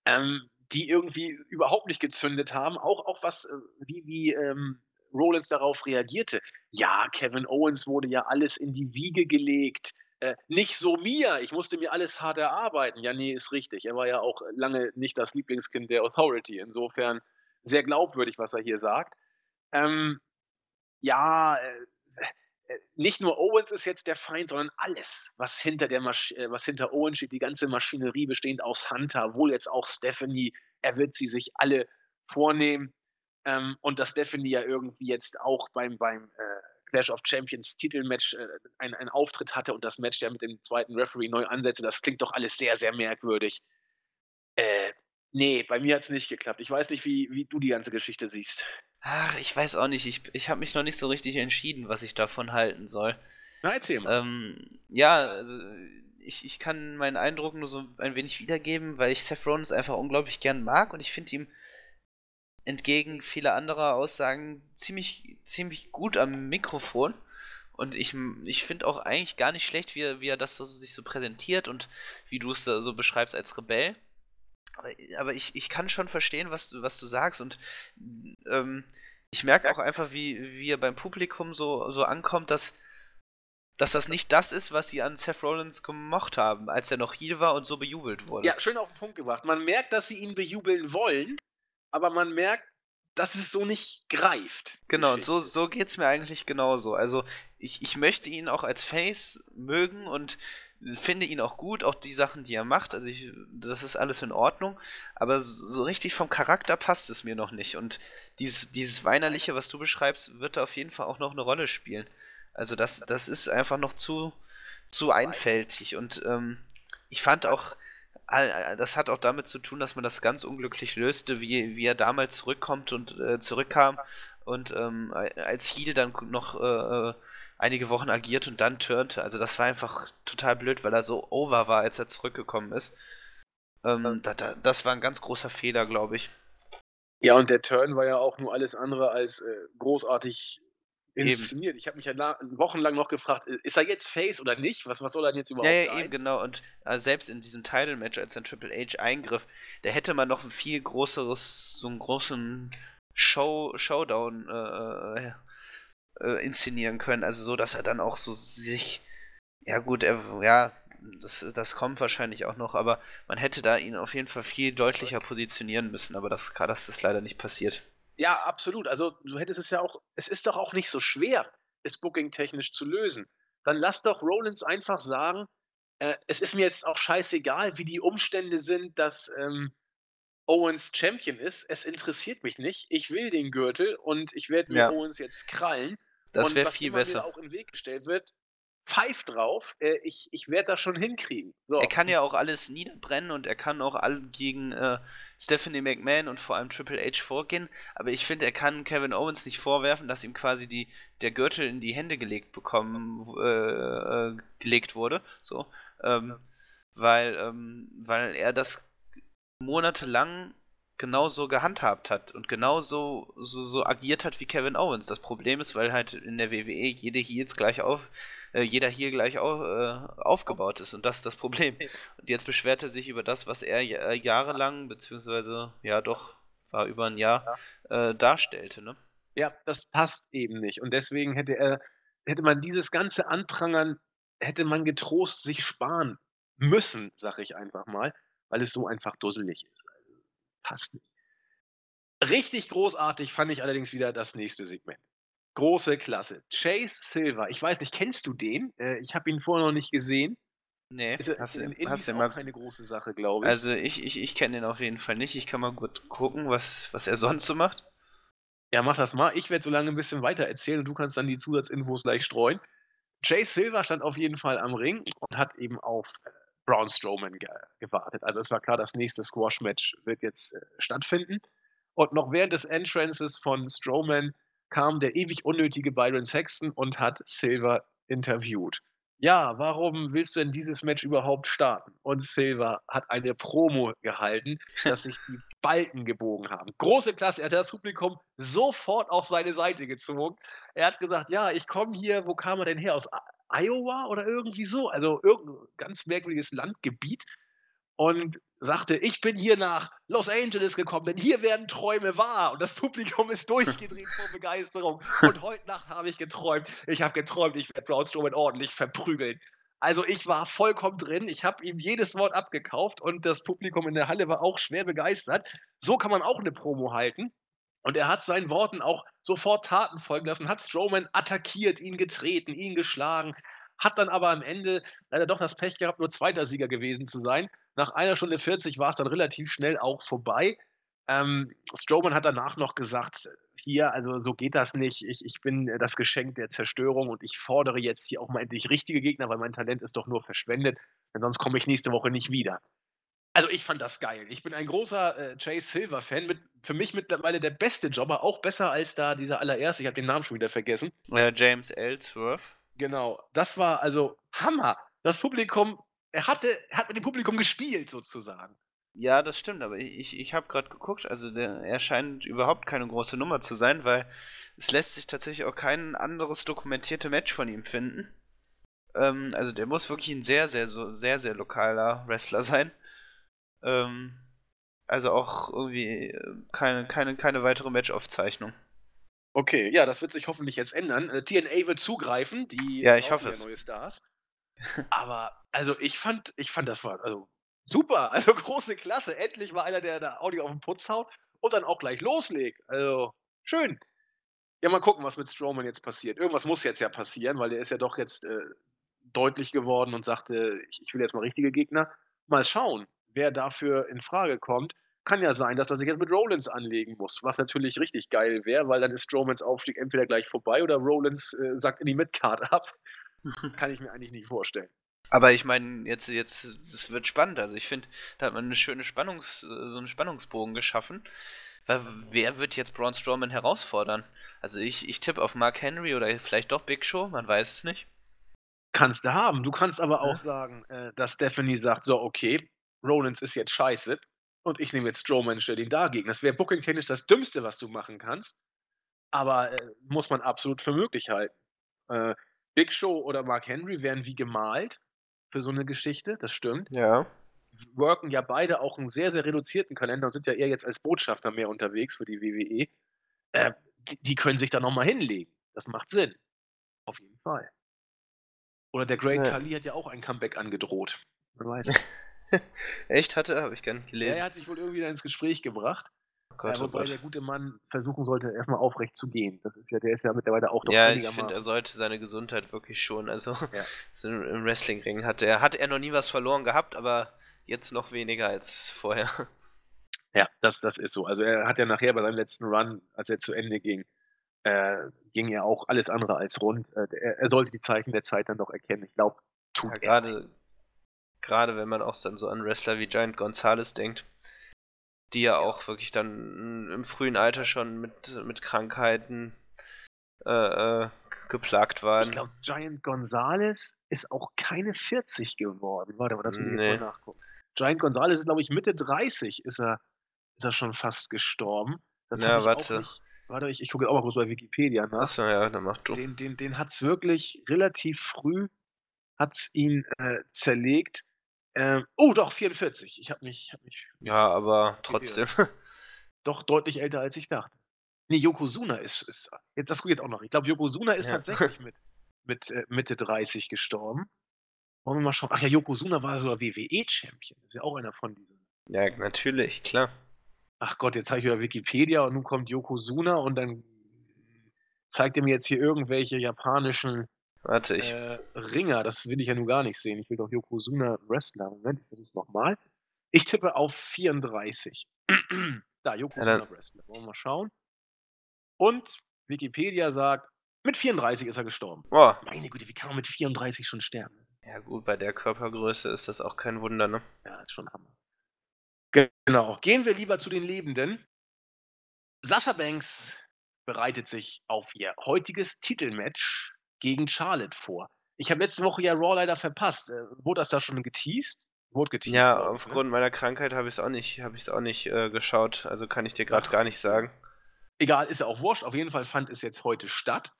ähm, die irgendwie überhaupt nicht gezündet haben. Auch auch was, äh, wie wie, ähm, Rollins darauf reagierte. Ja, Kevin Owens wurde ja alles in die Wiege gelegt. Äh, nicht so mir, ich musste mir alles hart erarbeiten. Ja, ne, ist richtig. Er war ja auch lange nicht das Lieblingskind der Authority. Insofern sehr glaubwürdig, was er hier sagt. Ähm, ja, äh, äh, nicht nur Owens ist jetzt der Feind, sondern alles, was hinter der Masch äh, was hinter Owens steht, die ganze Maschinerie bestehend aus Hunter, wohl jetzt auch Stephanie. Er wird sie sich alle vornehmen. Ähm, und dass Stephanie ja irgendwie jetzt auch beim beim, äh, Clash of Champions Titelmatch, äh, ein ein Auftritt hatte und das Match ja mit dem zweiten Referee neu ansetzte, das klingt doch alles sehr, sehr merkwürdig. Äh, ne, bei mir hat's nicht geklappt. Ich weiß nicht, wie wie du die ganze Geschichte siehst. Ach, ich weiß auch nicht. Ich ich habe mich noch nicht so richtig entschieden, was ich davon halten soll. Na, erzähl mal. Ähm, ja, also ich ich kann meinen Eindruck nur so ein wenig wiedergeben, weil ich Seth Rollins einfach unglaublich gern mag und ich finde ihn entgegen vieler anderer Aussagen ziemlich, ziemlich gut am Mikrofon. Und ich, ich finde auch eigentlich gar nicht schlecht, wie er, wie er das so, sich so präsentiert und wie du es so beschreibst als Rebell. Aber, aber ich, ich kann schon verstehen, was du, was du sagst. Und ähm, ich merke auch einfach, wie, wie er beim Publikum so, so ankommt, dass, dass das nicht das ist, was sie an Seth Rollins gemocht haben, als er noch hier war und so bejubelt wurde. Ja, schön auf den Punkt gebracht. Man merkt, dass sie ihn bejubeln wollen, aber man merkt, dass es so nicht greift. Genau, und so, so geht es mir eigentlich genauso. Also ich, ich möchte ihn auch als Face mögen und finde ihn auch gut, auch die Sachen, die er macht. Also ich, das ist alles in Ordnung. Aber so richtig vom Charakter passt es mir noch nicht. Und dieses, dieses Weinerliche, was du beschreibst, wird da auf jeden Fall auch noch eine Rolle spielen. Also das, das ist einfach noch zu, zu einfältig. Und ähm, ich fand auch das hat auch damit zu tun, dass man das ganz unglücklich löste, wie, wie er damals zurückkommt und äh, zurückkam und ähm, als Heal dann noch äh, äh, einige Wochen agiert und dann turnte. Also das war einfach total blöd, weil er so over war, als er zurückgekommen ist. Ähm, da, da, das war ein ganz großer Fehler, glaube ich. Ja, und der Turn war ja auch nur alles andere als äh, großartig inszeniert. Eben. Ich habe mich ja wochenlang noch gefragt, ist er jetzt Face oder nicht? Was, was soll er denn jetzt überhaupt ja, ja, sein? Ja, eben, genau. Und äh, selbst in diesem Title-Match, als ein Triple H eingriff, da hätte man noch ein viel größeres, so einen großen Show, Showdown äh, äh, äh, inszenieren können. Also so, dass er dann auch so sich, ja gut, er, ja, das, das kommt wahrscheinlich auch noch, aber man hätte da ihn auf jeden Fall viel deutlicher positionieren müssen, aber das, das ist leider nicht passiert. Ja, absolut. Also, du hättest es ja auch es ist doch auch nicht so schwer, es bookingtechnisch zu lösen. Dann lass doch Rollins einfach sagen: „Äh, es ist mir jetzt auch scheißegal, wie die Umstände sind, dass, ähm, Owens Champion ist. Es interessiert mich nicht. Ich will den Gürtel und ich werde mir ja. Owens jetzt krallen.“ Das wäre viel besser. Auch in den Weg gestellt wird, pfeift drauf, äh, ich, ich werde das schon hinkriegen. So. Er kann ja auch alles niederbrennen und er kann auch alle gegen äh, Stephanie McMahon und vor allem Triple H vorgehen, aber ich finde, er kann Kevin Owens nicht vorwerfen, dass ihm quasi die, der Gürtel in die Hände gelegt bekommen, äh, äh, gelegt wurde, so, ähm, weil, ähm, weil er das monatelang genauso gehandhabt hat und genauso so, so agiert hat wie Kevin Owens. Das Problem ist, weil halt in der WWE jede Heels gleich auf äh, jeder hier gleich au äh, aufgebaut ist. Und das ist das Problem. Und jetzt beschwert er sich über das, was er äh, jahrelang, beziehungsweise ja doch, war über ein Jahr, äh, darstellte. Ne? Ja, das passt eben nicht. Und deswegen hätte er, hätte man dieses ganze Anprangern, hätte man getrost sich sparen müssen, sag ich einfach mal, weil es so einfach dusselig ist. Passt nicht. Richtig großartig fand ich allerdings wieder das nächste Segment. Große Klasse. Chase Silver, ich weiß nicht, kennst du den? Äh, ich habe ihn vorher noch nicht gesehen. Nee, ist, hast, ist in hast du mal keine große Sache, glaube ich. Also ich, ich, ich kenne den auf jeden Fall nicht. Ich kann mal gut gucken, was, was er sonst so macht. Ja, mach das mal. Ich werde so lange ein bisschen weiter erzählen und du kannst dann die Zusatzinfos gleich streuen. Jay Silver stand auf jeden Fall am Ring und hat eben auf Braun Strowman ge gewartet. Also es war klar, das nächste Squash-Match wird jetzt äh, stattfinden. Und noch während des Entrances von Strowman kam der ewig unnötige Byron Saxton und hat Silver interviewt. Ja, warum willst du denn dieses Match überhaupt starten? Und Silver hat eine Promo gehalten, dass sich die Balken gebogen haben. Große Klasse, er hat das Publikum sofort auf seine Seite gezogen. Er hat gesagt, ja, ich komme hier, wo kam er denn her? Aus Iowa oder irgendwie so? Also irgendein ganz merkwürdiges Landgebiet und sagte, ich bin hier nach Los Angeles gekommen, denn hier werden Träume wahr. Und das Publikum ist durchgedreht vor Begeisterung. Und heute Nacht habe ich geträumt. Ich habe geträumt, ich werde Braun Strowman ordentlich verprügeln. Also ich war vollkommen drin. Ich habe ihm jedes Wort abgekauft und das Publikum in der Halle war auch schwer begeistert. So kann man auch eine Promo halten. Und er hat seinen Worten auch sofort Taten folgen lassen, hat Strowman attackiert, ihn getreten, ihn geschlagen, hat dann aber am Ende leider doch das Pech gehabt, nur zweiter Sieger gewesen zu sein. Nach einer Stunde 40 war es dann relativ schnell auch vorbei. Ähm, Strowman hat danach noch gesagt, hier, also so geht das nicht. Ich, ich bin das Geschenk der Zerstörung und ich fordere jetzt hier auch mal endlich richtige Gegner, weil mein Talent ist doch nur verschwendet, denn sonst komme ich nächste Woche nicht wieder. Also ich fand das geil. Ich bin ein großer äh, Chase Silver-Fan. Mit, für mich mittlerweile der beste Jobber, auch besser als da dieser allererste. Ich habe den Namen schon wieder vergessen. Ja, James Ellsworth. Genau. Das war also Hammer. Das Publikum, er hatte, er hat mit dem Publikum gespielt sozusagen. Ja, das stimmt, aber ich, ich habe gerade geguckt, also der, er scheint überhaupt keine große Nummer zu sein, weil es lässt sich tatsächlich auch kein anderes dokumentierte Match von ihm finden. Ähm, also der muss wirklich ein sehr, sehr, so, sehr, sehr lokaler Wrestler sein. Ähm, also auch irgendwie äh, keine, keine, keine weitere Matchaufzeichnung. Okay, ja, das wird sich hoffentlich jetzt ändern. Äh, TNA wird zugreifen, die ja, ich hoffe es. neue Stars. Aber also ich fand, ich fand das war also super, also große Klasse. Endlich mal einer, der da Audio auf den Putz haut und dann auch gleich loslegt. Also schön. Ja, mal gucken, was mit Strowman jetzt passiert. Irgendwas muss jetzt ja passieren, weil der ist ja doch jetzt äh, deutlich geworden und sagte, ich, ich will jetzt mal richtige Gegner. Mal schauen wer dafür in Frage kommt. Kann ja sein, dass er sich jetzt mit Rollins anlegen muss, was natürlich richtig geil wäre, weil dann ist Strowmans Aufstieg entweder gleich vorbei oder Rollins äh, sagt in die Midcard ab. Kann ich mir eigentlich nicht vorstellen. Aber ich meine, jetzt, jetzt, es wird spannend. Also ich finde, da hat man eine schöne Spannungs, so einen Spannungsbogen geschaffen. Weil wer wird jetzt Braun Strowman herausfordern? Also ich, ich tippe auf Mark Henry oder vielleicht doch Big Show, man weiß es nicht. Kannst du haben. Du kannst aber auch ja. sagen, äh, dass Stephanie sagt, so, okay, Rollins ist jetzt scheiße und ich nehme jetzt Strowman und stelle ihn dagegen. Das wäre booking-technisch das Dümmste, was du machen kannst, aber äh, muss man absolut für möglich halten. Äh, Big Show oder Mark Henry wären wie gemalt für so eine Geschichte, das stimmt. Ja. Worken ja beide auch einen sehr, sehr reduzierten Kalender und sind ja eher jetzt als Botschafter mehr unterwegs für die WWE. Äh, die, die, können sich da nochmal hinlegen. Das macht Sinn. Auf jeden Fall. Oder der Great ja. Kali hat ja auch ein Comeback angedroht. Man weiß. Echt hatte? Habe ich gar nicht gelesen. Ja, er hat sich wohl irgendwie da ins Gespräch gebracht. Oh Gott, ja, oh wobei oh der gute Mann versuchen sollte, erstmal aufrecht zu gehen. Das ist ja, der ist ja mittlerweile auch doch Ja, ich finde, er sollte seine Gesundheit wirklich schon. Also ja. so im Wrestlingring hat er, hat er noch nie was verloren gehabt, aber jetzt noch weniger als vorher. Ja, das, das ist so. Also er hat ja nachher bei seinem letzten Run, als er zu Ende ging, äh, ging ja auch alles andere als rund. Äh, er, er, sollte die Zeichen der Zeit dann doch erkennen. Ich glaube, tut ja, gerade Gerade wenn man auch dann so an Wrestler wie Giant Gonzalez denkt, die ja auch wirklich dann im frühen Alter schon mit, mit Krankheiten äh, äh, geplagt waren. Ich glaube, Giant Gonzalez ist auch keine 40 geworden. Warte mal, das will ich nee. jetzt mal nachgucken. Giant Gonzalez ist, glaube ich, Mitte 30 ist er, ist er schon fast gestorben. Das ja, warte. Nicht, warte, ich, ich gucke auch mal kurz bei Wikipedia nach. Achso, ja, dann mach du. Den, den, den hat es wirklich relativ früh hat's ihn äh, zerlegt. Ähm, oh, doch, 44. Ich habe mich, hab mich. Ja, aber trotzdem. Doch deutlich älter, als ich dachte. Nee, Yokozuna ist. ist jetzt, das gucke ich jetzt auch noch. Ich glaube, Yokozuna ist ja. tatsächlich mit, mit äh, Mitte 30 gestorben. Wollen wir mal schauen. Ach ja, Yokozuna war sogar WWE-Champion. Ist ja auch einer von diesen. Ja, natürlich, klar. Ach Gott, jetzt habe ich wieder Wikipedia und nun kommt Yokozuna und dann zeigt er mir jetzt hier irgendwelche japanischen Warte, ich. Äh, Ringer, das will ich ja nun gar nicht sehen. Ich will doch Yokozuna Wrestler. Moment, ich versuche nochmal. Ich tippe auf 34. da, Yokozuna ja, Wrestler. Wollen wir mal schauen. Und Wikipedia sagt Mit 34 ist er gestorben. Oh. Meine Güte, wie kann man mit 34 schon sterben? Ja gut, bei der Körpergröße ist das auch kein Wunder, ne? Ja, ist schon Hammer. Genau. Gehen wir lieber zu den Lebenden. Sascha Banks bereitet sich auf ihr heutiges Titelmatch gegen Charlotte vor. Ich habe letzte Woche ja Raw leider verpasst. Äh, wurde das da schon geteased? Wurde geteased. Ja, ne? aufgrund ne? meiner Krankheit habe ich es auch nicht, habe ich auch nicht äh, geschaut. Also kann ich dir gerade gar nicht sagen. Egal, ist ja auch wurscht. Auf jeden Fall fand es jetzt heute statt.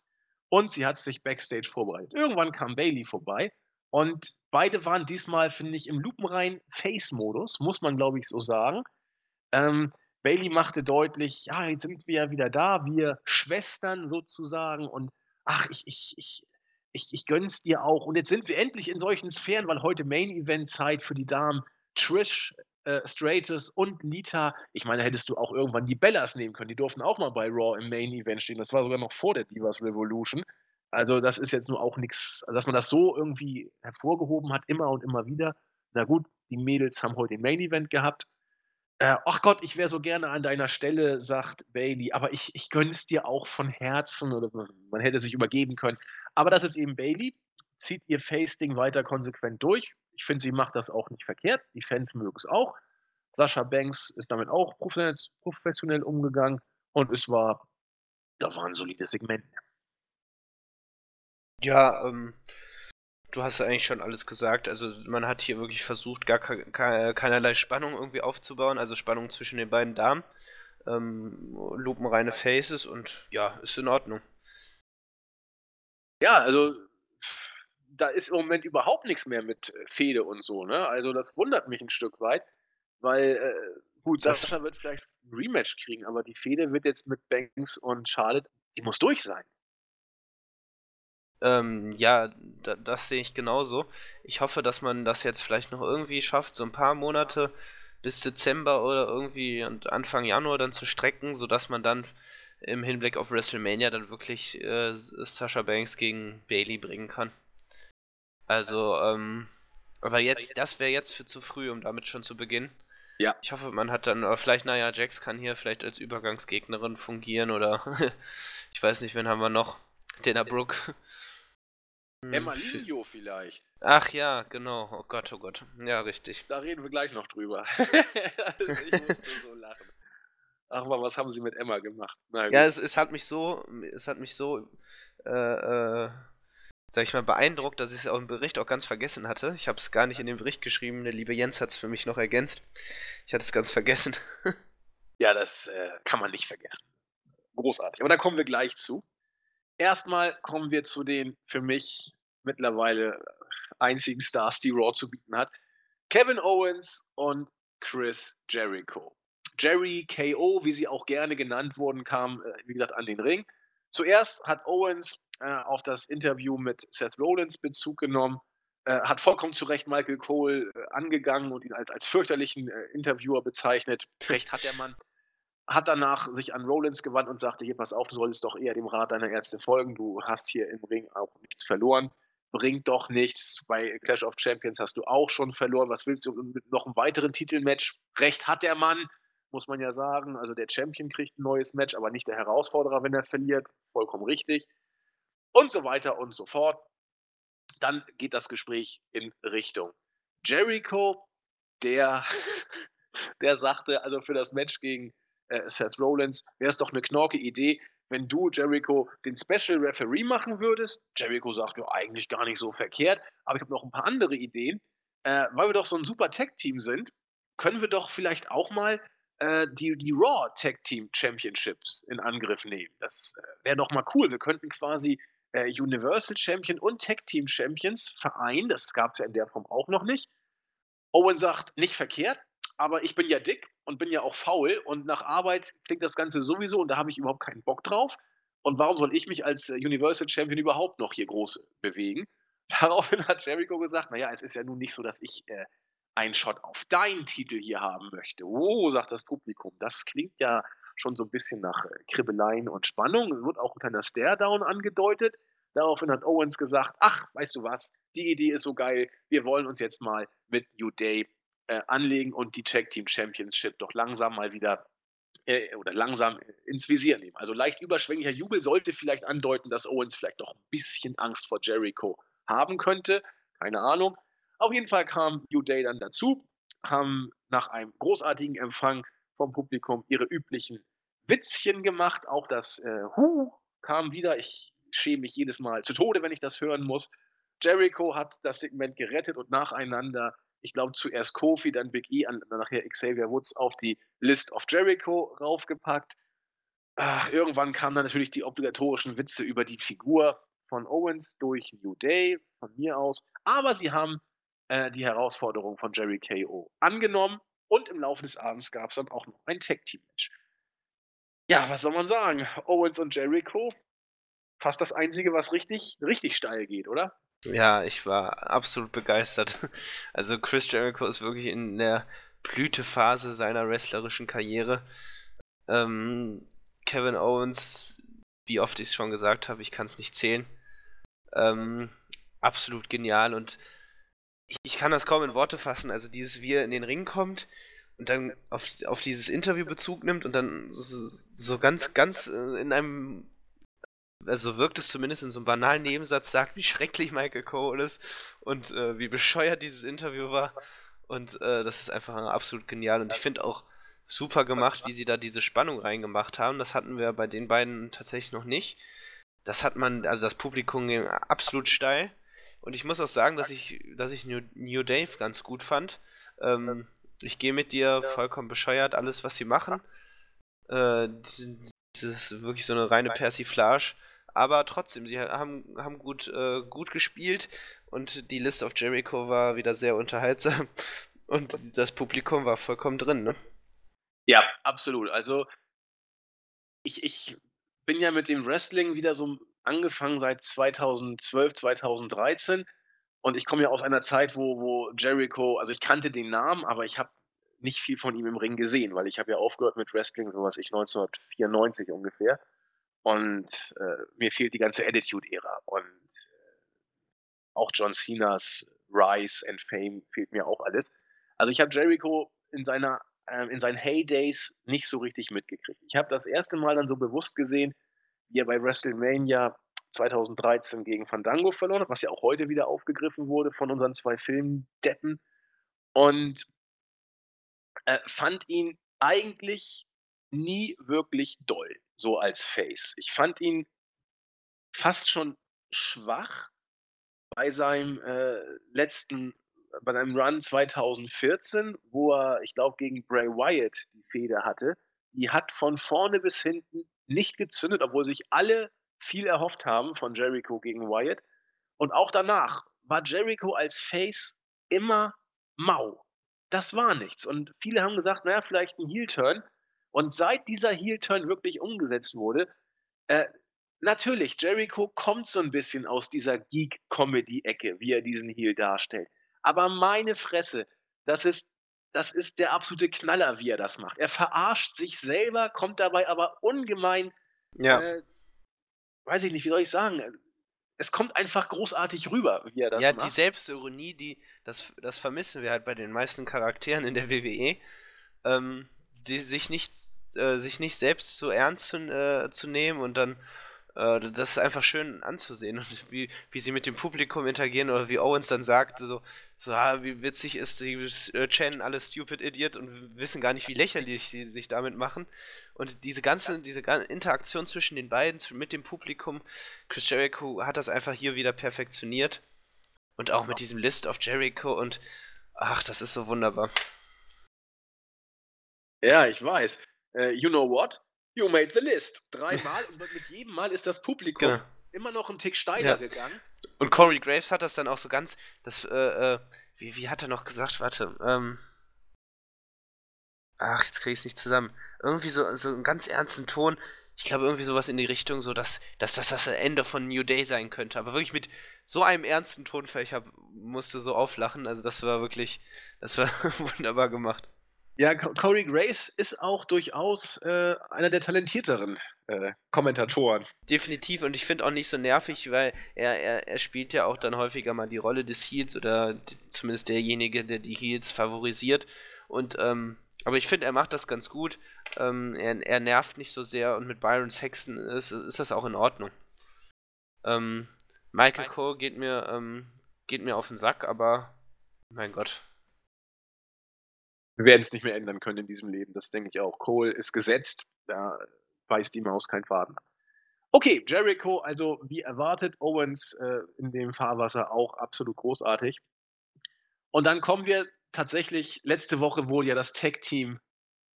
Und sie hat sich backstage vorbereitet. Irgendwann kam Bailey vorbei und beide waren diesmal, finde ich, im lupenreinen Face-Modus, muss man, glaube ich, so sagen. Ähm, Bailey machte deutlich, ja, jetzt sind wir ja wieder da, wir Schwestern sozusagen und ach, ich, ich, ich, ich, ich gönn's dir auch. Und jetzt sind wir endlich in solchen Sphären, weil heute Main-Event-Zeit für die Damen. Trish, äh, Stratus und Lita. Ich meine, hättest du auch irgendwann die Bellas nehmen können. Die durften auch mal bei Raw im Main-Event stehen. Das war sogar noch vor der Divas Revolution. Also, das ist jetzt nur auch nichts, dass man das so irgendwie hervorgehoben hat, immer und immer wieder. Na gut, die Mädels haben heute den Main-Event gehabt. Äh, ach Gott, ich wäre so gerne an deiner Stelle, sagt Bailey, aber ich, ich gönn's dir auch von Herzen oder man hätte sich übergeben können. Aber das ist eben Bailey, zieht ihr Face-Ding weiter konsequent durch. Ich finde, sie macht das auch nicht verkehrt. Die Fans mögen es auch. Sascha Banks ist damit auch professionell umgegangen und es war, da war ein solides Segment. Ja, ähm, du hast ja eigentlich schon alles gesagt. Also man hat hier wirklich versucht, gar ke keinerlei Spannung irgendwie aufzubauen, also Spannung zwischen den beiden Damen. Ähm, lupenreine Faces und ja, ist in Ordnung. Ja, also da ist im Moment überhaupt nichts mehr mit Fehde und so, ne? Also das wundert mich ein Stück weit, weil äh, gut, das Sascha wird vielleicht ein Rematch kriegen, aber die Fehde wird jetzt mit Banks und Charlotte, die muss durch sein. Ähm, ja, da, das sehe ich genauso. Ich hoffe, dass man das jetzt vielleicht noch irgendwie schafft, so ein paar Monate bis Dezember oder irgendwie und Anfang Januar dann zu strecken, sodass man dann im Hinblick auf WrestleMania dann wirklich äh, Sasha Banks gegen Bailey bringen kann. Also, ähm, aber jetzt, das wäre jetzt für zu früh, um damit schon zu beginnen. Ja. Ich hoffe, man hat dann, vielleicht, naja, Jax kann hier vielleicht als Übergangsgegnerin fungieren oder ich weiß nicht, wen haben wir noch? Dana Brooke. Hm, Emma Lilio vielleicht. Ach ja, genau. Oh Gott, oh Gott. Ja, richtig. Da reden wir gleich noch drüber. ich musste so lachen. Ach mal, was haben sie mit Emma gemacht? ja, es, es, hat mich so, es hat mich so, äh, äh, sag ich mal, beeindruckt, dass ich es auch im Bericht auch ganz vergessen hatte. Ich habe es gar nicht in den Bericht geschrieben. Der liebe Jens hat es für mich noch ergänzt. Ich hatte es ganz vergessen. ja, das äh, kann man nicht vergessen. Großartig. Aber da kommen wir gleich zu. Erstmal kommen wir zu den für mich mittlerweile einzigen Stars, die Raw zu bieten hat. Kevin Owens und Chris Jericho. Jerry KO, wie sie auch gerne genannt wurden, kam, äh, wie gesagt, an den Ring. Zuerst hat Owens äh, auf das Interview mit Seth Rollins Bezug genommen, äh, hat vollkommen zu Recht Michael Cole äh, angegangen und ihn als, als fürchterlichen äh, Interviewer bezeichnet. Recht hat der Mann hat danach sich an Rollins gewandt und sagte, hier, pass auf, du solltest doch eher dem Rat deiner Ärzte folgen, du hast hier im Ring auch nichts verloren, bringt doch nichts, bei Clash of Champions hast du auch schon verloren, was willst du mit noch einem weiteren Titelmatch? Recht hat der Mann, muss man ja sagen, also der Champion kriegt ein neues Match, aber nicht der Herausforderer, wenn er verliert, vollkommen richtig. Und so weiter und so fort. Dann geht das Gespräch in Richtung Jericho, der, der sagte, also für das Match gegen äh, Seth Rollins, wäre es doch eine knorke Idee, wenn du Jericho den Special Referee machen würdest. Jericho sagt ja eigentlich gar nicht so verkehrt, aber ich habe noch ein paar andere Ideen. Äh, weil wir doch so ein super Tag-Team sind, können wir doch vielleicht auch mal äh, die, die Raw Tag Team Championships in Angriff nehmen. Das äh, wäre doch mal cool. Wir könnten quasi äh, Universal Champion und Tag Team Champions vereinen. Das gab es ja in der Form auch noch nicht. Owen sagt, nicht verkehrt, aber ich bin ja dick und bin ja auch faul und nach Arbeit klingt das Ganze sowieso und da habe ich überhaupt keinen Bock drauf. Und warum soll ich mich als äh, Universal Champion überhaupt noch hier groß bewegen? Daraufhin hat Jericho gesagt, naja, es ist ja nun nicht so, dass ich äh, einen Shot auf deinen Titel hier haben möchte. Oh, sagt das Publikum, das klingt ja schon so ein bisschen nach äh, Kribbeleien und Spannung. Es wird auch ein kleiner Stare-Down angedeutet. Daraufhin hat Owens gesagt, ach, weißt du was, die Idee ist so geil, wir wollen uns jetzt mal mit New Day äh, anlegen und die Tag Team Championship doch langsam mal wieder äh, oder langsam ins Visier nehmen. Also leicht überschwänglicher Jubel sollte vielleicht andeuten, dass Owens vielleicht doch ein bisschen Angst vor Jericho haben könnte. Keine Ahnung. Auf jeden Fall kam New Day dann dazu, haben nach einem großartigen Empfang vom Publikum ihre üblichen Witzchen gemacht. Auch das äh, Hu kam wieder. Ich schäme mich jedes Mal zu Tode, wenn ich das hören muss. Jericho hat das Segment gerettet und nacheinander, ich glaube zuerst Kofi, dann Big E, dann nachher Xavier Woods auf die List of Jericho raufgepackt. Ach, irgendwann kamen dann natürlich die obligatorischen Witze über die Figur von Owens durch New Day, von mir aus. Aber sie haben äh, die Herausforderung von Jerry KO angenommen und im Laufe des Abends gab es dann auch noch ein Tag-Team-Match. Ja, was soll man sagen? Owens und Jericho, fast das Einzige, was richtig, richtig steil geht, oder? Ja, ich war absolut begeistert. Also Chris Jericho ist wirklich in der Blütephase seiner wrestlerischen Karriere. Ähm, Kevin Owens, wie oft ich es schon gesagt habe, ich kann es nicht zählen. Ähm, absolut genial und ich, ich, kann das kaum in Worte fassen. Also dieses, wie er in den Ring kommt und dann auf, auf dieses Interview Bezug nimmt und dann so, so ganz, ganz äh, in einem also wirkt es zumindest in so einem banalen Nebensatz, sagt, wie schrecklich Michael Cole ist und äh, wie bescheuert dieses Interview war. Und äh, das ist einfach absolut genial. Und ich finde auch super gemacht, wie sie da diese Spannung reingemacht haben. Das hatten wir bei den beiden tatsächlich noch nicht. Das hat man, also das Publikum ging absolut steil. Und ich muss auch sagen, dass ich, dass ich New, New Dave ganz gut fand. Ähm, ich gehe mit dir vollkommen bescheuert, alles, was sie machen. Äh, das ist wirklich so eine reine Persiflage. Aber trotzdem, sie haben, haben gut, äh, gut gespielt und die List of Jericho war wieder sehr unterhaltsam und das Publikum war vollkommen drin, ne? Ja, absolut. Also ich, ich bin ja mit dem Wrestling wieder so angefangen seit 2012, 2013 und ich komme ja aus einer Zeit, wo, wo Jericho, also ich kannte den Namen, aber ich habe nicht viel von ihm im Ring gesehen, weil ich habe ja aufgehört mit Wrestling, so was ich 1994 ungefähr. Und äh, mir fehlt die ganze Attitude-Ära. Und äh, auch John Cenas Rise and Fame fehlt mir auch alles. Also ich habe Jericho in seiner äh, in seinen Heydays nicht so richtig mitgekriegt. Ich habe das erste Mal dann so bewusst gesehen, wie er bei WrestleMania 2013 gegen Fandango verloren hat, was ja auch heute wieder aufgegriffen wurde von unseren zwei Filmdeppen. Und äh, fand ihn eigentlich nie wirklich doll so als Face. Ich fand ihn fast schon schwach bei seinem äh, letzten, bei seinem Run 2014, wo er, ich glaube, gegen Bray Wyatt die Feder hatte. Die hat von vorne bis hinten nicht gezündet, obwohl sich alle viel erhofft haben von Jericho gegen Wyatt. Und auch danach war Jericho als Face immer mau. Das war nichts. Und viele haben gesagt, naja, vielleicht ein Heel-Turn. Und seit dieser Heel-Turn wirklich umgesetzt wurde, äh, natürlich, Jericho kommt so ein bisschen aus dieser Geek-Comedy-Ecke, wie er diesen Heel darstellt. Aber meine Fresse, das ist, das ist der absolute Knaller, wie er das macht. Er verarscht sich selber, kommt dabei aber ungemein, ja. äh, weiß ich nicht, wie soll ich sagen, es kommt einfach großartig rüber, wie er das ja, macht. Ja, die Selbstironie, die, das, das vermissen wir halt bei den meisten Charakteren in der WWE. Ähm, die, sich nicht äh, sich nicht selbst zu ernst zu, äh, zu nehmen und dann äh, das ist einfach schön anzusehen und wie, wie sie mit dem Publikum interagieren oder wie Owens dann sagt, so, so ah, wie witzig ist, sie äh, channen alle Stupid Idiot und wissen gar nicht, wie lächerlich sie sich damit machen. Und diese ganze, diese Interaktion zwischen den beiden, mit dem Publikum, Chris Jericho hat das einfach hier wieder perfektioniert. Und auch mit diesem List of Jericho und ach, das ist so wunderbar. Ja, ich weiß. Äh, you know what? You made the list. Dreimal und mit jedem Mal ist das Publikum genau. immer noch einen Tick steiler ja. gegangen. Und Corey Graves hat das dann auch so ganz, das, äh, äh, wie, wie hat er noch gesagt? Warte, ähm. Ach, jetzt kriege ich es nicht zusammen. Irgendwie so, so einen ganz ernsten Ton. Ich glaube, irgendwie sowas in die Richtung, so dass, dass das das Ende von New Day sein könnte. Aber wirklich mit so einem ernsten Tonfall, ich hab, musste so auflachen. Also, das war wirklich, das war wunderbar gemacht. Ja, Corey Graves ist auch durchaus äh, einer der talentierteren äh, Kommentatoren. Definitiv und ich finde auch nicht so nervig, weil er, er, er spielt ja auch dann häufiger mal die Rolle des Heels oder die, zumindest derjenige, der die Heels favorisiert. Und ähm, Aber ich finde, er macht das ganz gut. Ähm, er, er, nervt nicht so sehr und mit Byron Sexton ist, ist das auch in Ordnung. Ähm, Michael Cole geht mir, ähm, geht mir auf den Sack, aber mein Gott. Wir werden es nicht mehr ändern können in diesem Leben, das denke ich auch. Cole ist gesetzt, da beißt die Maus kein Faden. Okay, Jericho, also wie erwartet, Owens äh, in dem Fahrwasser auch absolut großartig. Und dann kommen wir tatsächlich, letzte Woche wurde ja das Tag-Team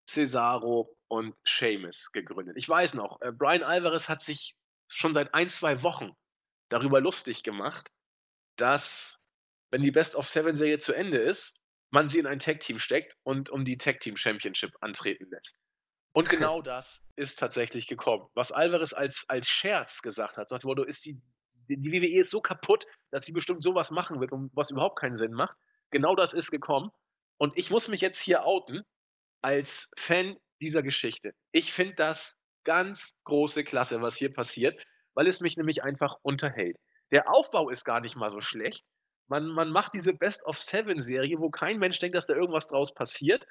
Cesaro und Sheamus gegründet. Ich weiß noch, äh, Brian Alvarez hat sich schon seit ein, zwei Wochen darüber lustig gemacht, dass, wenn die Best of Seven Serie zu Ende ist, man sie in ein Tag-Team steckt und um die Tag-Team Championship antreten lässt. Und genau das ist tatsächlich gekommen. Was Alvarez als, als Scherz gesagt hat, sagt, du ist die, die WWE ist so kaputt, dass sie bestimmt sowas machen wird, was überhaupt keinen Sinn macht. Genau das ist gekommen. Und ich muss mich jetzt hier outen als Fan dieser Geschichte. Ich finde das ganz große Klasse, was hier passiert, weil es mich nämlich einfach unterhält. Der Aufbau ist gar nicht mal so schlecht. Man, man macht diese Best of Seven Serie, wo kein Mensch denkt, dass da irgendwas draus passiert.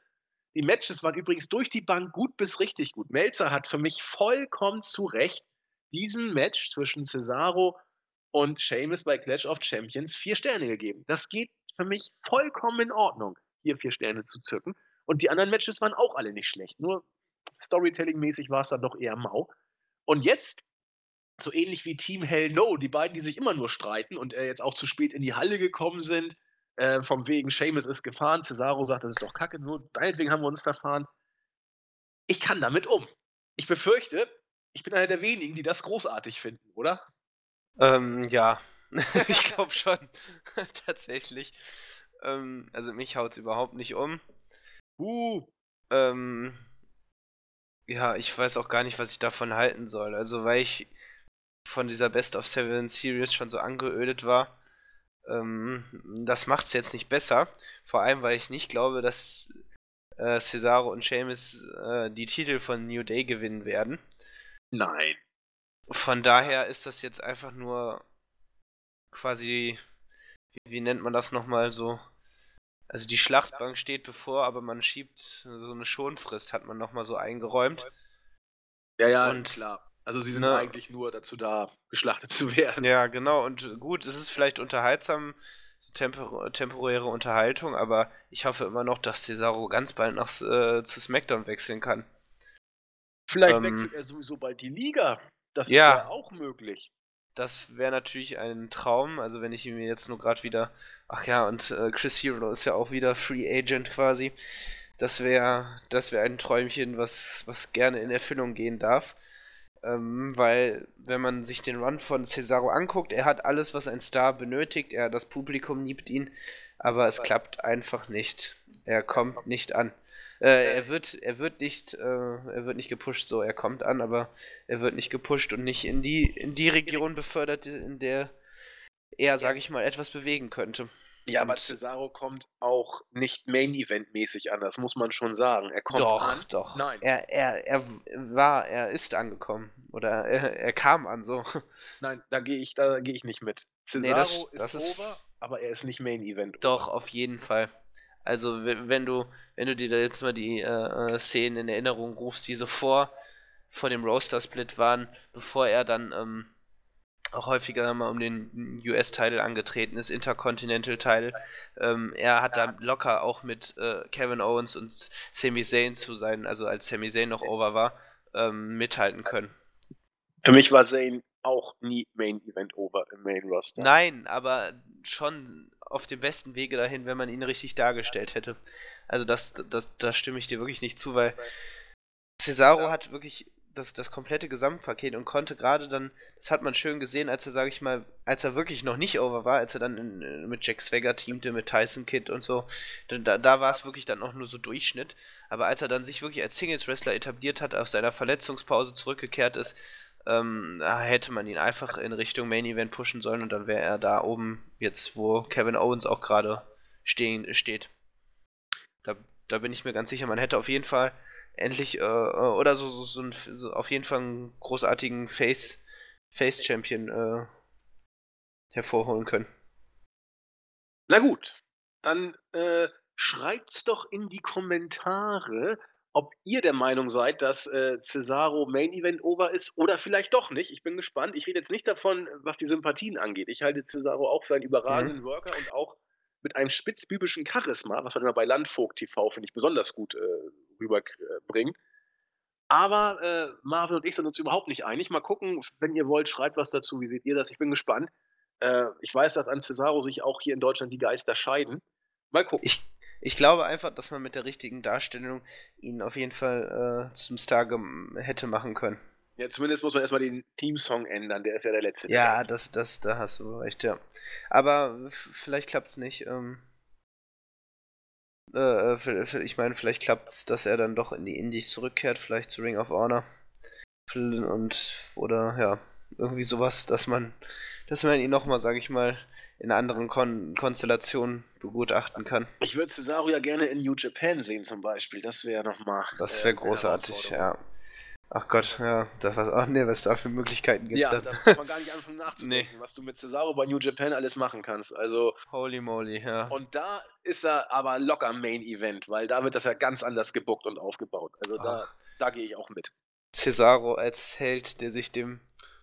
Die Matches waren übrigens durch die Bank gut bis richtig gut. Melzer hat für mich vollkommen zu Recht diesen Match zwischen Cesaro und Sheamus bei Clash of Champions vier Sterne gegeben. Das geht für mich vollkommen in Ordnung, hier vier Sterne zu zücken. Und die anderen Matches waren auch alle nicht schlecht. Nur Storytelling-mäßig war es dann doch eher mau. Und jetzt, so ähnlich wie Team Hell No, die beiden, die sich immer nur streiten und äh, jetzt auch zu spät in die Halle gekommen sind, äh, vom wegen Seamus ist gefahren, Cesaro sagt, das ist doch kacke, nur deinetwegen haben wir uns verfahren. Ich kann damit um. Ich befürchte, ich bin einer der wenigen, die das großartig finden, oder? Ähm, ja, ich glaube schon. Tatsächlich. Ähm, also mich haut es überhaupt nicht um. Uh. Ähm, ja, ich weiß auch gar nicht, was ich davon halten soll. Also, weil ich von dieser Best of Seven Series schon so angeödet war. Ähm, das macht es jetzt nicht besser. Vor allem, weil ich nicht glaube, dass äh, Cesaro und Sheamus äh, die Titel von New Day gewinnen werden. Nein. Von daher ist das jetzt einfach nur quasi, wie, wie nennt man das nochmal so? Also die Schlachtbank steht bevor, aber man schiebt so eine Schonfrist, hat man nochmal so eingeräumt. Ja, ja, und klar. Also sie sind ne, eigentlich nur dazu da, geschlachtet zu werden. Ja, genau. Und gut, es ist vielleicht unterhaltsam, tempor temporäre Unterhaltung, aber ich hoffe immer noch, dass Cesaro ganz bald nach, äh, zu SmackDown wechseln kann. Vielleicht ähm, wechselt er sowieso bald die Liga. Das ja, ist ja auch möglich. Das wäre natürlich ein Traum. Also wenn ich mir jetzt nur gerade wieder. Ach ja, und äh, Chris Hero ist ja auch wieder Free Agent quasi. Das wäre das wär ein Träumchen, was, was gerne in Erfüllung gehen darf. Ähm, weil, wenn man sich den Run von Cesaro anguckt, er hat alles, was ein Star benötigt. Er, das Publikum liebt ihn, aber es klappt einfach nicht. Er kommt nicht an. Äh, er wird, er wird nicht, äh, er wird nicht gepusht, so er kommt an, aber er wird nicht gepusht und nicht in die, in die Region befördert, in der er, sage ich mal, etwas bewegen könnte. Ja, aber Cesaro kommt auch nicht Main-Event-mäßig an, das muss man schon sagen. Er kommt doch, an. Doch, Nein. Er, er, er war, er ist angekommen. Oder er, er kam an, so. Nein, da gehe ich, da ich nicht mit. Cesaro nee, das, das ist over, aber er ist nicht Main-Event. Doch, auf jeden Fall. Also wenn du, wenn du dir da jetzt mal die äh, äh, Szenen in Erinnerung rufst, die so vor, vor dem Roaster-Split waren, bevor er dann ähm, auch häufiger mal um den US-Title angetreten ist, Intercontinental-Title. Ähm, er hat da locker auch mit äh, Kevin Owens und Sami Zayn zu sein, also als Sami Zayn noch over war, ähm, mithalten können. Für mich war Zayn auch nie Main Event over im Main Roster. Nein, aber schon auf dem besten Wege dahin, wenn man ihn richtig dargestellt hätte. Also das, das, da stimme ich dir wirklich nicht zu, weil Cesaro hat wirklich das, das komplette Gesamtpaket und konnte gerade dann, das hat man schön gesehen, als er, sage ich mal, als er wirklich noch nicht over war, als er dann in, mit Jack Swagger teamte, mit Tyson Kidd und so, da, da war es wirklich dann auch nur so Durchschnitt. Aber als er dann sich wirklich als Singles-Wrestler etabliert hat, aus seiner Verletzungspause zurückgekehrt ist, ähm, hätte man ihn einfach in Richtung Main Event pushen sollen und dann wäre er da oben, jetzt wo Kevin Owens auch gerade stehen, steht. Da, da bin ich mir ganz sicher, man hätte auf jeden Fall endlich, äh, äh oder so, so, so, ein, so, auf jeden Fall einen großartigen Face, Face Champion äh, hervorholen können. Na gut, dann äh, schreibt's doch in die Kommentare, ob ihr der Meinung seid, dass, äh, Cesaro Main Event over ist oder vielleicht doch nicht. Ich bin gespannt. Ich rede jetzt nicht davon, was die Sympathien angeht. Ich halte Cesaro auch für einen überragenden Mhm. Worker und auch mit einem spitzbübischen Charisma, was man immer bei Landvogt TV, finde ich, besonders gut, äh, rüber k bringt. Aber, äh, Marvin und ich sind uns überhaupt nicht einig. Mal gucken, wenn ihr wollt, schreibt was dazu. Wie seht ihr das? Ich bin gespannt. Äh, ich weiß, dass an Cesaro sich auch hier in Deutschland die Geister scheiden. Mal gucken. Ich, ich glaube einfach, dass man mit der richtigen Darstellung ihn auf jeden Fall äh, zum Star hätte machen können. Ja, zumindest muss man erstmal den Theme-Song ändern. Der ist ja der letzte. Ja, das, das, da hast du recht, ja. Aber vielleicht klappt's nicht. Ähm, äh, äh, ich meine, vielleicht klappt's, dass er dann doch in die Indies zurückkehrt, vielleicht zu Ring of Honor. Und, oder, ja, irgendwie sowas, dass man, dass man ihn nochmal, sag ich mal, in anderen Kon Konstellationen begutachten kann. Ich würde Cesaro ja gerne in New Japan sehen, zum Beispiel. Das wäre nochmal. Das äh, wäre eine großartig, ja. Ach Gott, ja, da was, ach nee, was da für Möglichkeiten gibt. Ja, dann. da muss man gar nicht anfangen nachzudenken, Nee. was du mit Cesaro bei New Japan alles machen kannst. Also, Holy moly, ja. und da ist er aber locker Main Event, weil da wird das ja ganz anders gebuckt und aufgebaut. Also da, Ach. da gehe ich auch mit. Cesaro als Held, der sich dem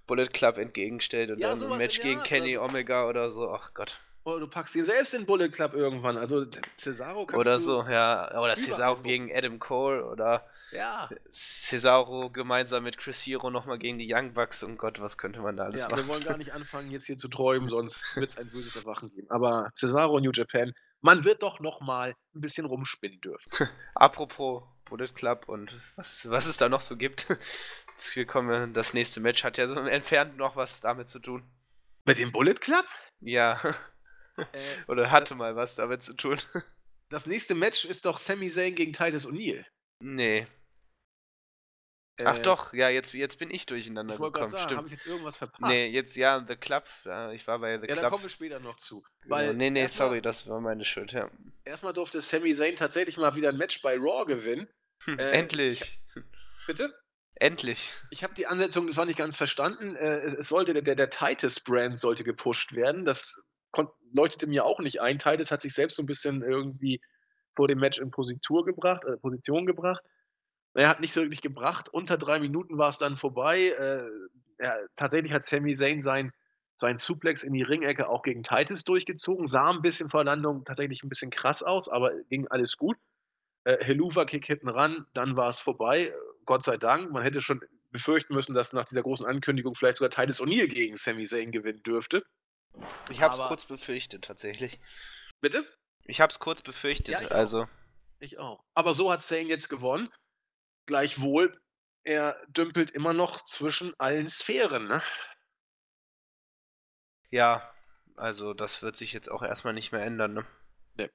Bullet Club entgegenstellt und Ja, dann ein Match gegen Art, Kenny also- Omega oder so. Ach Gott. Oder du packst ihn selbst in Bullet Club irgendwann. Also Cesaro kannst Oder du, so, ja. Oder Cesaro gegen Adam Cole oder Ja, Cesaro gemeinsam mit Chris Hero nochmal gegen die Young Bucks. Und Gott, was könnte man da alles ja machen? wir wollen gar nicht anfangen, jetzt hier zu träumen, sonst wird es ein böses Erwachen geben. Aber Cesaro New Japan, man wird doch noch mal ein bisschen rumspinnen dürfen. Apropos Bullet Club und was, was es da noch so gibt. Jetzt kommen wir, das nächste Match hat ja so entfernt noch was damit zu tun. Mit dem Bullet Club? Ja, Äh, oder hatte mal was damit zu tun. das nächste Match ist doch Sami Zayn gegen Titus O'Neil. Nee. Ach Äh, doch, ja, jetzt, jetzt bin ich durcheinander Ich gekommen, sagen, habe stimmt. ich jetzt irgendwas verpasst? Nee, jetzt ja, The Club. Ja, ich war bei The ja, da Club. kommen wir später noch zu. Genau. Weil Nee, nee, erstmal- sorry, das war meine Schuld, ja. Erstmal durfte Sami Zayn tatsächlich mal wieder ein Match bei Raw gewinnen. Hm, Äh, Endlich. Bitte? Endlich. Ich habe die Ansetzung, das war nicht ganz verstanden. Äh, es, sollte der, der, der Titus-Brand sollte gepusht werden. Das leuchtete mir auch nicht ein. Titus hat sich selbst so ein bisschen irgendwie vor dem Match in Positur gebracht, äh, Position gebracht. Er hat nicht so wirklich gebracht. Unter drei Minuten war es dann vorbei. Äh, ja, tatsächlich hat Sami Zayn sein, sein Suplex in die Ringecke auch gegen Titus durchgezogen. Sah ein bisschen vor Landung tatsächlich ein bisschen krass aus, aber ging alles gut. Äh, Helluva-Kick hinten ran, dann war es vorbei. Gott sei Dank. Man hätte schon befürchten müssen, dass nach dieser großen Ankündigung vielleicht sogar Titus O'Neil gegen Sami Zayn gewinnen dürfte. Ich hab's Aber- kurz befürchtet, tatsächlich. Bitte? Ich hab's kurz befürchtet, Ja, ich auch. also. Ich auch. Aber so hat Zayn jetzt gewonnen. Gleichwohl, er dümpelt immer noch zwischen allen Sphären. Ne? Ja, also das wird sich jetzt auch erstmal nicht mehr ändern, ne?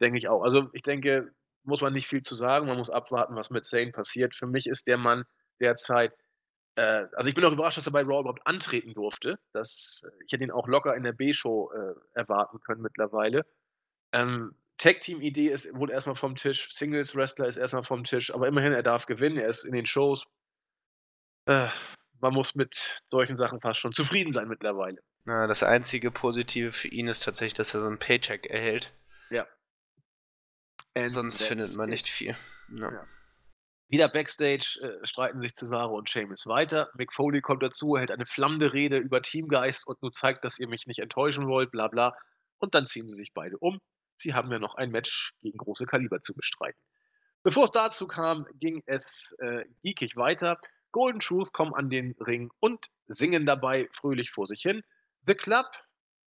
Denke ich auch. Also ich denke, muss man nicht viel zu sagen. Man muss abwarten, was mit Zayn passiert. Für mich ist der Mann derzeit. Äh, also ich bin auch überrascht, dass er bei Raw überhaupt antreten durfte. Das, äh, ich hätte ihn auch locker in der B-Show äh, erwarten können mittlerweile. Ähm, Tag-Team-Idee ist wohl erstmal vom Tisch. Singles-Wrestler ist erstmal vom Tisch. Aber immerhin, er darf gewinnen. Er ist in den Shows. Äh, man muss mit solchen Sachen fast schon zufrieden sein mittlerweile. Na, das einzige Positive für ihn ist tatsächlich, dass er so einen Paycheck erhält. And Sonst findet man it. nicht viel. Ja. Ja. Wieder Backstage äh, streiten sich Cesaro und Sheamus weiter. Mick Foley kommt dazu, hält eine flammende Rede über Teamgeist und nur zeigt, dass ihr mich nicht enttäuschen wollt, bla bla. Und dann ziehen sie sich beide um. Sie haben ja noch ein Match gegen große Kaliber zu bestreiten. Bevor es dazu kam, ging es äh, geekig weiter. Golden Truth kommen an den Ring und singen dabei fröhlich vor sich hin. The Club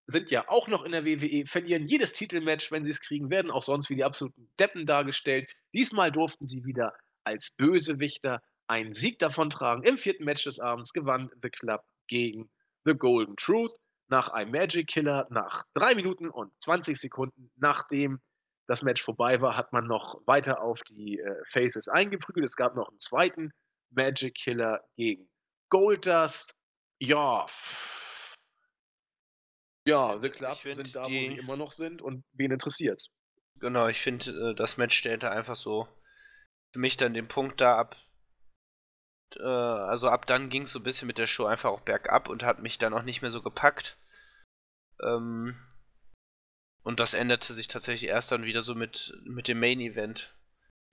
sind ja auch noch in der WWE, verlieren jedes Titelmatch, wenn sie es kriegen, werden auch sonst wie die absoluten Deppen dargestellt. Diesmal durften sie wieder als Bösewichter einen Sieg davontragen. Im vierten Match des Abends gewann The Club gegen The Golden Truth nach einem Magic Killer. Nach drei Minuten und 20 Sekunden, nachdem das Match vorbei war, hat man noch weiter auf die äh, Faces eingeprügelt. Es gab noch einen zweiten Magic Killer gegen Goldust. Ja. Ja, The Club sind da, wo die- sie immer noch sind und wen interessiert's? Genau, ich finde, äh, das Match stellte einfach so für mich dann den Punkt da ab. Äh, also ab dann ging es so ein bisschen mit der Show einfach auch bergab und hat mich dann auch nicht mehr so gepackt. Ähm, Und das änderte sich tatsächlich erst dann wieder so mit, mit dem Main Event.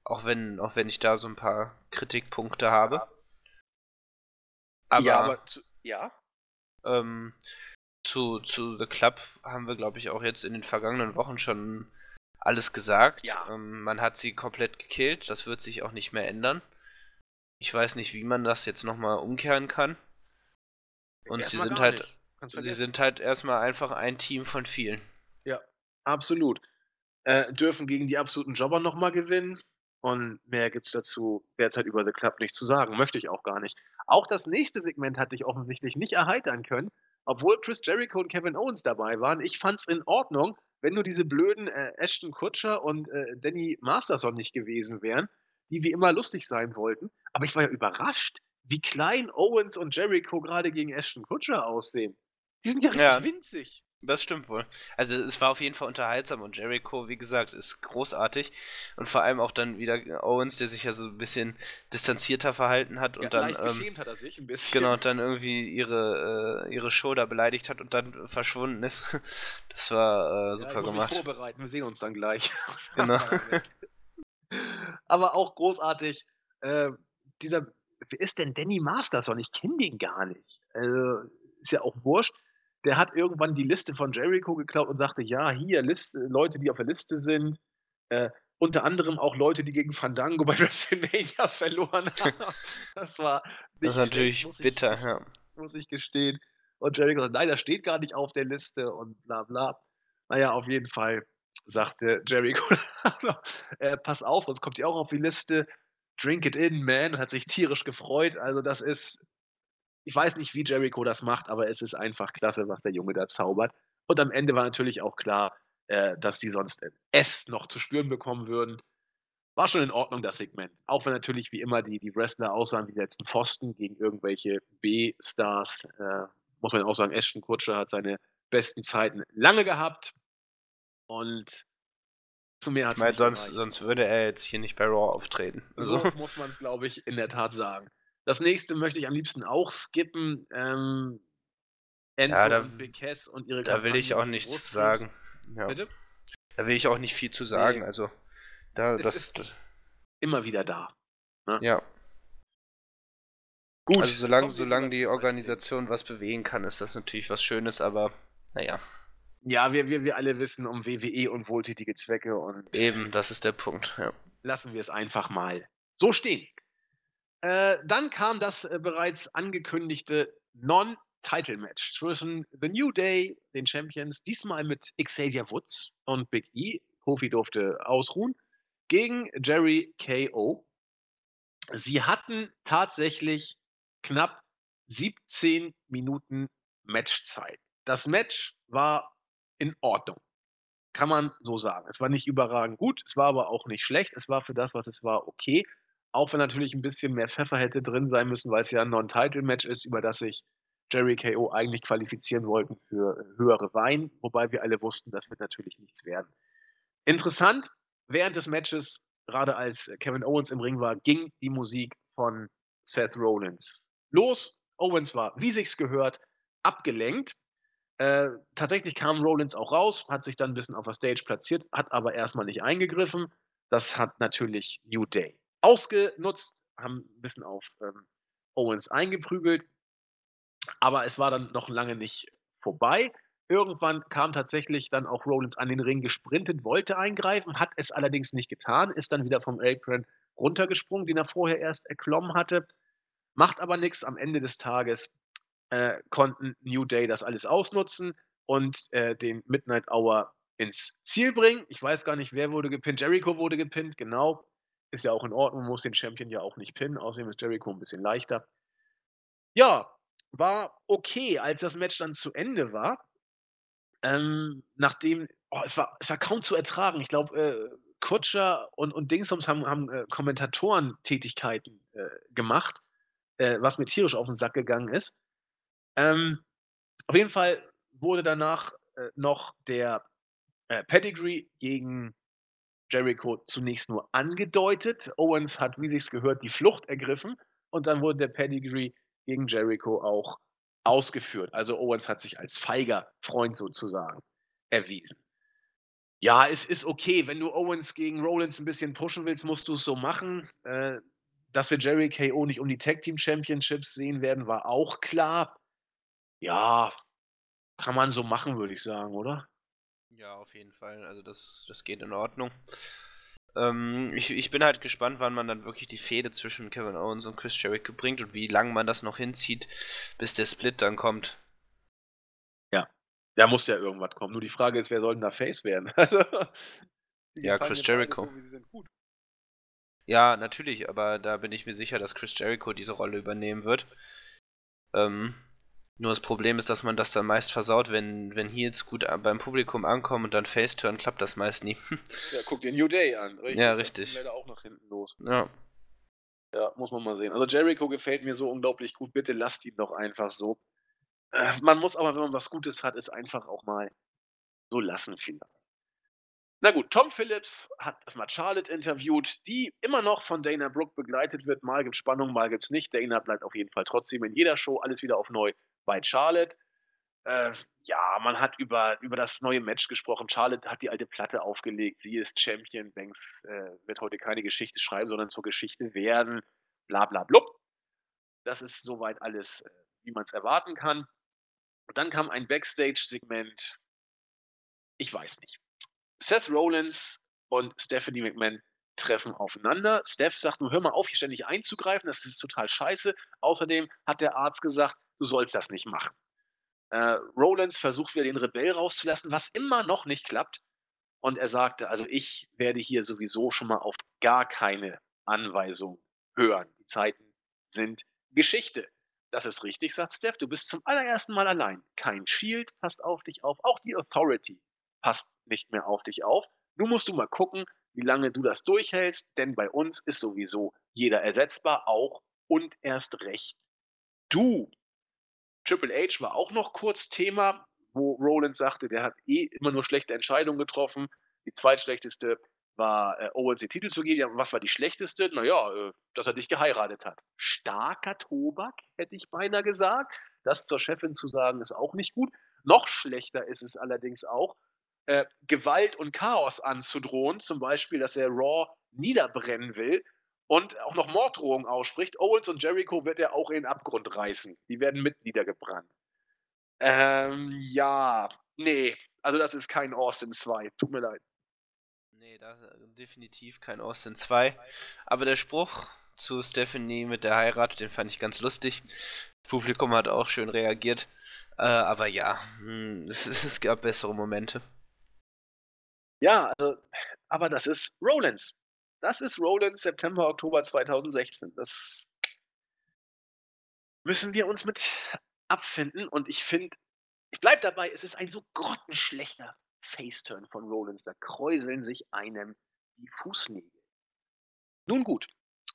Auch wenn, auch wenn ich da so ein paar Kritikpunkte habe. Aber, ja, aber zu, ja. Ähm, zu, zu The Club haben wir, glaube ich, auch jetzt in den vergangenen Wochen schon alles gesagt. Ja. Ähm, man hat sie komplett gekillt. Das wird sich auch nicht mehr ändern. Ich weiß nicht, wie man das jetzt nochmal umkehren kann. Und sie sind halt. Sie sind halt erstmal einfach ein Team von vielen. Ja, absolut. Äh, dürfen gegen die absoluten Jobber nochmal gewinnen. Und mehr gibt es dazu derzeit über The Club nicht zu sagen. Möchte ich auch gar nicht. Auch das nächste Segment hatte ich offensichtlich nicht erheitern können, obwohl Chris Jericho und Kevin Owens dabei waren. Ich fand es in Ordnung, wenn nur diese blöden äh, Ashton Kutscher und äh, Danny Masterson nicht gewesen wären, die wie immer lustig sein wollten. Aber ich war ja überrascht, wie klein Owens und Jericho gerade gegen Ashton Kutscher aussehen. Die sind ja richtig ja. winzig. Das stimmt wohl. Also es war auf jeden Fall unterhaltsam und Jericho, wie gesagt, ist großartig. Und vor allem auch dann wieder Owens, der sich ja so ein bisschen distanzierter verhalten hat und ja, dann. Ähm, hat er sich ein bisschen. Genau, und dann irgendwie ihre, äh, ihre Show da beleidigt hat und dann verschwunden ist. Das war äh, super ja, ich gemacht. vorbereiten, wir sehen uns dann gleich. Genau. Aber auch großartig. Äh, dieser, wer ist denn Danny Masterson? Ich kenne den gar nicht. Also, ist ja auch wurscht der hat irgendwann die Liste von Jericho geklaut und sagte, ja, hier, Liste, Leute, die auf der Liste sind, äh, unter anderem auch Leute, die gegen Fandango bei WrestleMania verloren haben. Das war Das ist natürlich schlecht, bitter, ich, ja. Muss ich gestehen. Und Jericho sagt, nein, das steht gar nicht auf der Liste und bla bla. Naja, auf jeden Fall sagte Jericho, äh, pass auf, sonst kommt ihr auch auf die Liste. Drink it in, man, und hat sich tierisch gefreut. Also das ist ich weiß nicht, wie Jericho das macht, aber es ist einfach klasse, was der Junge da zaubert. Und am Ende war natürlich auch klar, äh, dass die sonst S noch zu spüren bekommen würden. War schon in Ordnung, das Segment. Auch wenn natürlich wie immer die, die Wrestler aussahen wie die letzten Pfosten gegen irgendwelche B-Stars. Äh, muss man auch sagen, Ashton Kutscher hat seine besten Zeiten lange gehabt. Und zu mehr hat es sonst, sonst würde er jetzt hier nicht bei Raw auftreten. Also. So muss man es, glaube ich, in der Tat sagen. Das nächste möchte ich am liebsten auch skippen. Ähm, Enzo ja, da, und Cass und ihre Da will ich auch nichts zu sagen. Ja. Bitte? Da will ich auch nicht viel zu sagen. Nee. Also, da, das, ist das, immer wieder da. Ne? Ja. Gut. Also, solange, solange die Organisation was bewegen kann, ist das natürlich was Schönes, aber naja. Ja, wir, wir, wir alle wissen um WWE und wohltätige Zwecke und. Eben, das ist der Punkt, ja. Lassen wir es einfach mal so stehen. Äh, dann kam das äh, bereits angekündigte Non-Title-Match zwischen The New Day, den Champions, diesmal mit Xavier Woods und Big E. Kofi durfte ausruhen, gegen Jerry K.O. Sie hatten tatsächlich knapp 17 Minuten Matchzeit. Das Match war in Ordnung. Kann man so sagen. Es war nicht überragend gut, es war aber auch nicht schlecht. Es war für das, was es war, okay. Auch wenn natürlich ein bisschen mehr Pfeffer hätte drin sein müssen, weil es ja ein Non-Title-Match ist, über das sich Jerry KO eigentlich qualifizieren wollten für höhere Wein, wobei wir alle wussten, das wird natürlich nichts werden. Interessant, während des Matches, gerade als Kevin Owens im Ring war, ging die Musik von Seth Rollins los. Owens war, wie sich's gehört, abgelenkt. Äh, tatsächlich kam Rollins auch raus, hat sich dann ein bisschen auf der Stage platziert, hat aber erstmal nicht eingegriffen. Das hat natürlich New Day ausgenutzt, haben ein bisschen auf ähm, Owens eingeprügelt, aber es war dann noch lange nicht vorbei. Irgendwann kam tatsächlich dann auch Rollins an den Ring gesprintet, wollte eingreifen, hat es allerdings nicht getan, ist dann wieder vom Apron runtergesprungen, den er vorher erst erklommen hatte, macht aber nichts. Am Ende des Tages äh, konnten New Day das alles ausnutzen und äh, den Midnight Hour ins Ziel bringen. Ich weiß gar nicht, wer wurde gepinnt. Jericho wurde gepinnt, genau. Ist ja auch in Ordnung, muss den Champion ja auch nicht pinnen. Außerdem ist Jericho ein bisschen leichter. Ja, war okay, als das Match dann zu Ende war. Ähm, nachdem, oh, es, war, es war kaum zu ertragen. Ich glaube, äh, Kutscher und, und Dingsums haben, haben äh, Kommentatorentätigkeiten äh, gemacht, äh, was mir tierisch auf den Sack gegangen ist. Ähm, auf jeden Fall wurde danach äh, noch der äh, Pedigree gegen Jericho zunächst nur angedeutet. Owens hat, wie sich's gehört, die Flucht ergriffen und dann wurde der Pedigree gegen Jericho auch ausgeführt. Also Owens hat sich als feiger Freund sozusagen erwiesen. Ja, es ist okay. Wenn du Owens gegen Rollins 'n bisschen pushen willst, musst du's so machen. Äh, dass wir Jericho nicht um die Tag Team Championships sehen werden, war auch klar. Ja, kann man so machen, würde ich sagen, oder? Ja, auf jeden Fall. Also das, das geht in Ordnung. Ähm, ich, ich bin halt gespannt, wann man dann wirklich die Fehde zwischen Kevin Owens und Chris Jericho bringt und wie lange man das noch hinzieht, bis der Split dann kommt. Ja, da muss ja irgendwas kommen. Nur die Frage ist, wer soll denn da Face werden? ja, Chris Jericho. So, ja, natürlich, aber da bin ich mir sicher, dass Chris Jericho diese Rolle übernehmen wird. Ähm, nur das Problem ist, dass man das dann meist versaut, wenn, wenn Heels gut beim Publikum ankommen und dann Face-Turn, klappt das meist nie. ja, guck dir New Day an. Richtig. Ja, richtig. Dann auch nach hinten los. Ja. Ja, muss man mal sehen. Also Jericho gefällt mir so unglaublich gut. Bitte lasst ihn doch einfach so. Äh, man muss aber, wenn man was Gutes hat, es einfach auch mal so lassen vielleicht. Na gut, Tom Phillips hat erstmal Charlotte interviewt, die immer noch von Dana Brooke begleitet wird. Mal gibt's Spannung, mal gibt's nicht. Dana bleibt auf jeden Fall trotzdem in jeder Show alles wieder auf neu bei Charlotte. Äh, ja, man hat über, über das neue Match gesprochen. Charlotte hat die alte Platte aufgelegt. Sie ist Champion. Banks äh, wird heute keine Geschichte schreiben, sondern zur Geschichte werden. Bla bla blub. Das ist soweit alles, äh, wie man es erwarten kann. Und dann kam ein Backstage-Segment. Ich weiß nicht. Seth Rollins und Stephanie McMahon treffen aufeinander. Steph sagt nur, hör mal auf, hier ständig einzugreifen, das ist total scheiße. Außerdem hat der Arzt gesagt, du sollst das nicht machen. Äh, Rollins versucht wieder den Rebell rauszulassen, was immer noch nicht klappt. Und er sagte, also ich werde hier sowieso schon mal auf gar keine Anweisung hören. Die Zeiten sind Geschichte. Das ist richtig, sagt Steph. Du bist zum allerersten Mal allein. Kein Shield passt auf dich auf. Auch die Authority passt nicht mehr auf dich auf. Nun musst du mal gucken, wie lange du das durchhältst, denn bei uns ist sowieso jeder ersetzbar, auch und erst recht du. Triple H war auch noch kurz Thema, wo Roland sagte, der hat eh immer nur schlechte Entscheidungen getroffen. Die zweitschlechteste war äh, Owens den Titel zu geben. Was war die schlechteste? Naja, äh, dass er dich geheiratet hat. Starker Tobak, hätte ich beinahe gesagt. Das zur Chefin zu sagen, ist auch nicht gut. Noch schlechter ist es allerdings auch, äh, Gewalt und Chaos anzudrohen, zum Beispiel, dass er Raw niederbrennen will und auch noch Morddrohungen ausspricht. Owens und Jericho wird er auch in den Abgrund reißen. Die werden mit niedergebrannt. Ähm, ja, nee, also das ist kein Austin 2. Tut mir leid. Nee, das, definitiv kein Austin 2. Aber der Spruch zu Stephanie mit der Heirat, den fand ich ganz lustig. Das Publikum hat auch schön reagiert. Äh, aber ja, hm, es, es gab bessere Momente. Ja, also, aber das ist Rollins. Das ist Rollins September, Oktober 2016. Das müssen wir uns mit abfinden und ich finde ich bleibe dabei, es ist ein so grottenschlechter Faceturn von Rollins. Da kräuseln sich einem die Fußnägel. Nun gut,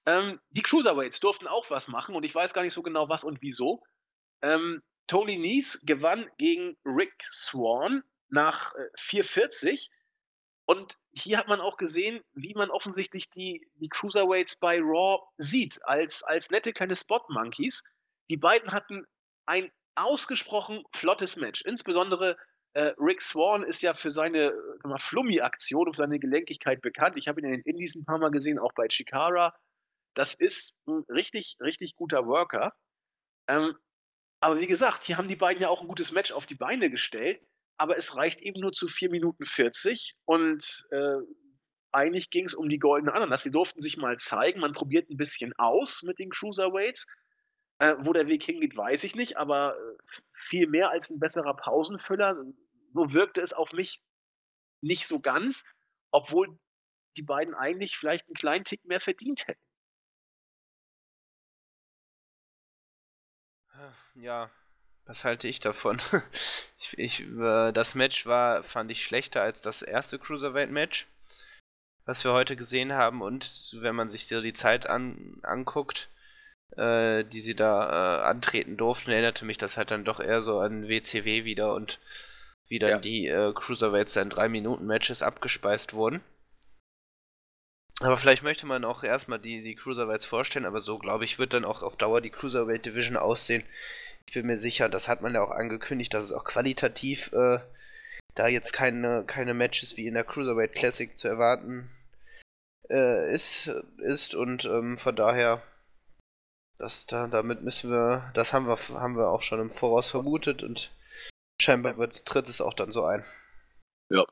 ähm, die Cruiserweights durften auch was machen und ich weiß gar nicht so genau was und wieso. Ähm, Tony Nies gewann gegen Rick Swan nach äh, 440 und hier hat man auch gesehen, wie man offensichtlich die, die Cruiserweights bei Raw sieht, als, als nette kleine Spot-Monkeys. Die beiden hatten ein ausgesprochen flottes Match. Insbesondere äh, Rick Swan ist ja für seine Flummi-Aktion und seine Gelenkigkeit bekannt. Ich habe ihn in den Indies ein paar Mal gesehen, auch bei Chikara. Das ist ein richtig, richtig guter Worker. Ähm, aber wie gesagt, hier haben die beiden ja auch ein gutes Match auf die Beine gestellt aber es reicht eben nur zu 4 Minuten 40 und äh, eigentlich ging es um die goldene Ananas. Sie durften sich mal zeigen, man probiert ein bisschen aus mit den Cruiserweights. Äh, wo der Weg hingeht, weiß ich nicht, aber äh, viel mehr als ein besserer Pausenfüller. So wirkte es auf mich nicht so ganz, obwohl die beiden eigentlich vielleicht einen kleinen Tick mehr verdient hätten. Ja, was halte ich davon? ich, ich, äh, das Match war, fand ich schlechter als das erste Cruiserweight-Match, was wir heute gesehen haben. Und wenn man sich so die Zeit an, anguckt, äh, die sie da äh, antreten durften, erinnerte mich das halt dann doch eher so an WCW wieder und wie dann ja. die äh, Cruiserweights in 3-Minuten-Matches abgespeist wurden. Aber vielleicht möchte man auch erstmal die, die Cruiserweights vorstellen, aber so glaube ich, wird dann auch auf Dauer die Cruiserweight Division aussehen, ich bin mir sicher, das hat man ja auch angekündigt, dass es auch qualitativ äh, da jetzt keine, keine Matches wie in der Cruiserweight Classic zu erwarten äh, ist, ist und ähm, von daher, das, da, damit müssen wir, das haben wir, haben wir auch schon im Voraus vermutet und scheinbar wird, tritt es auch dann so ein. Ja.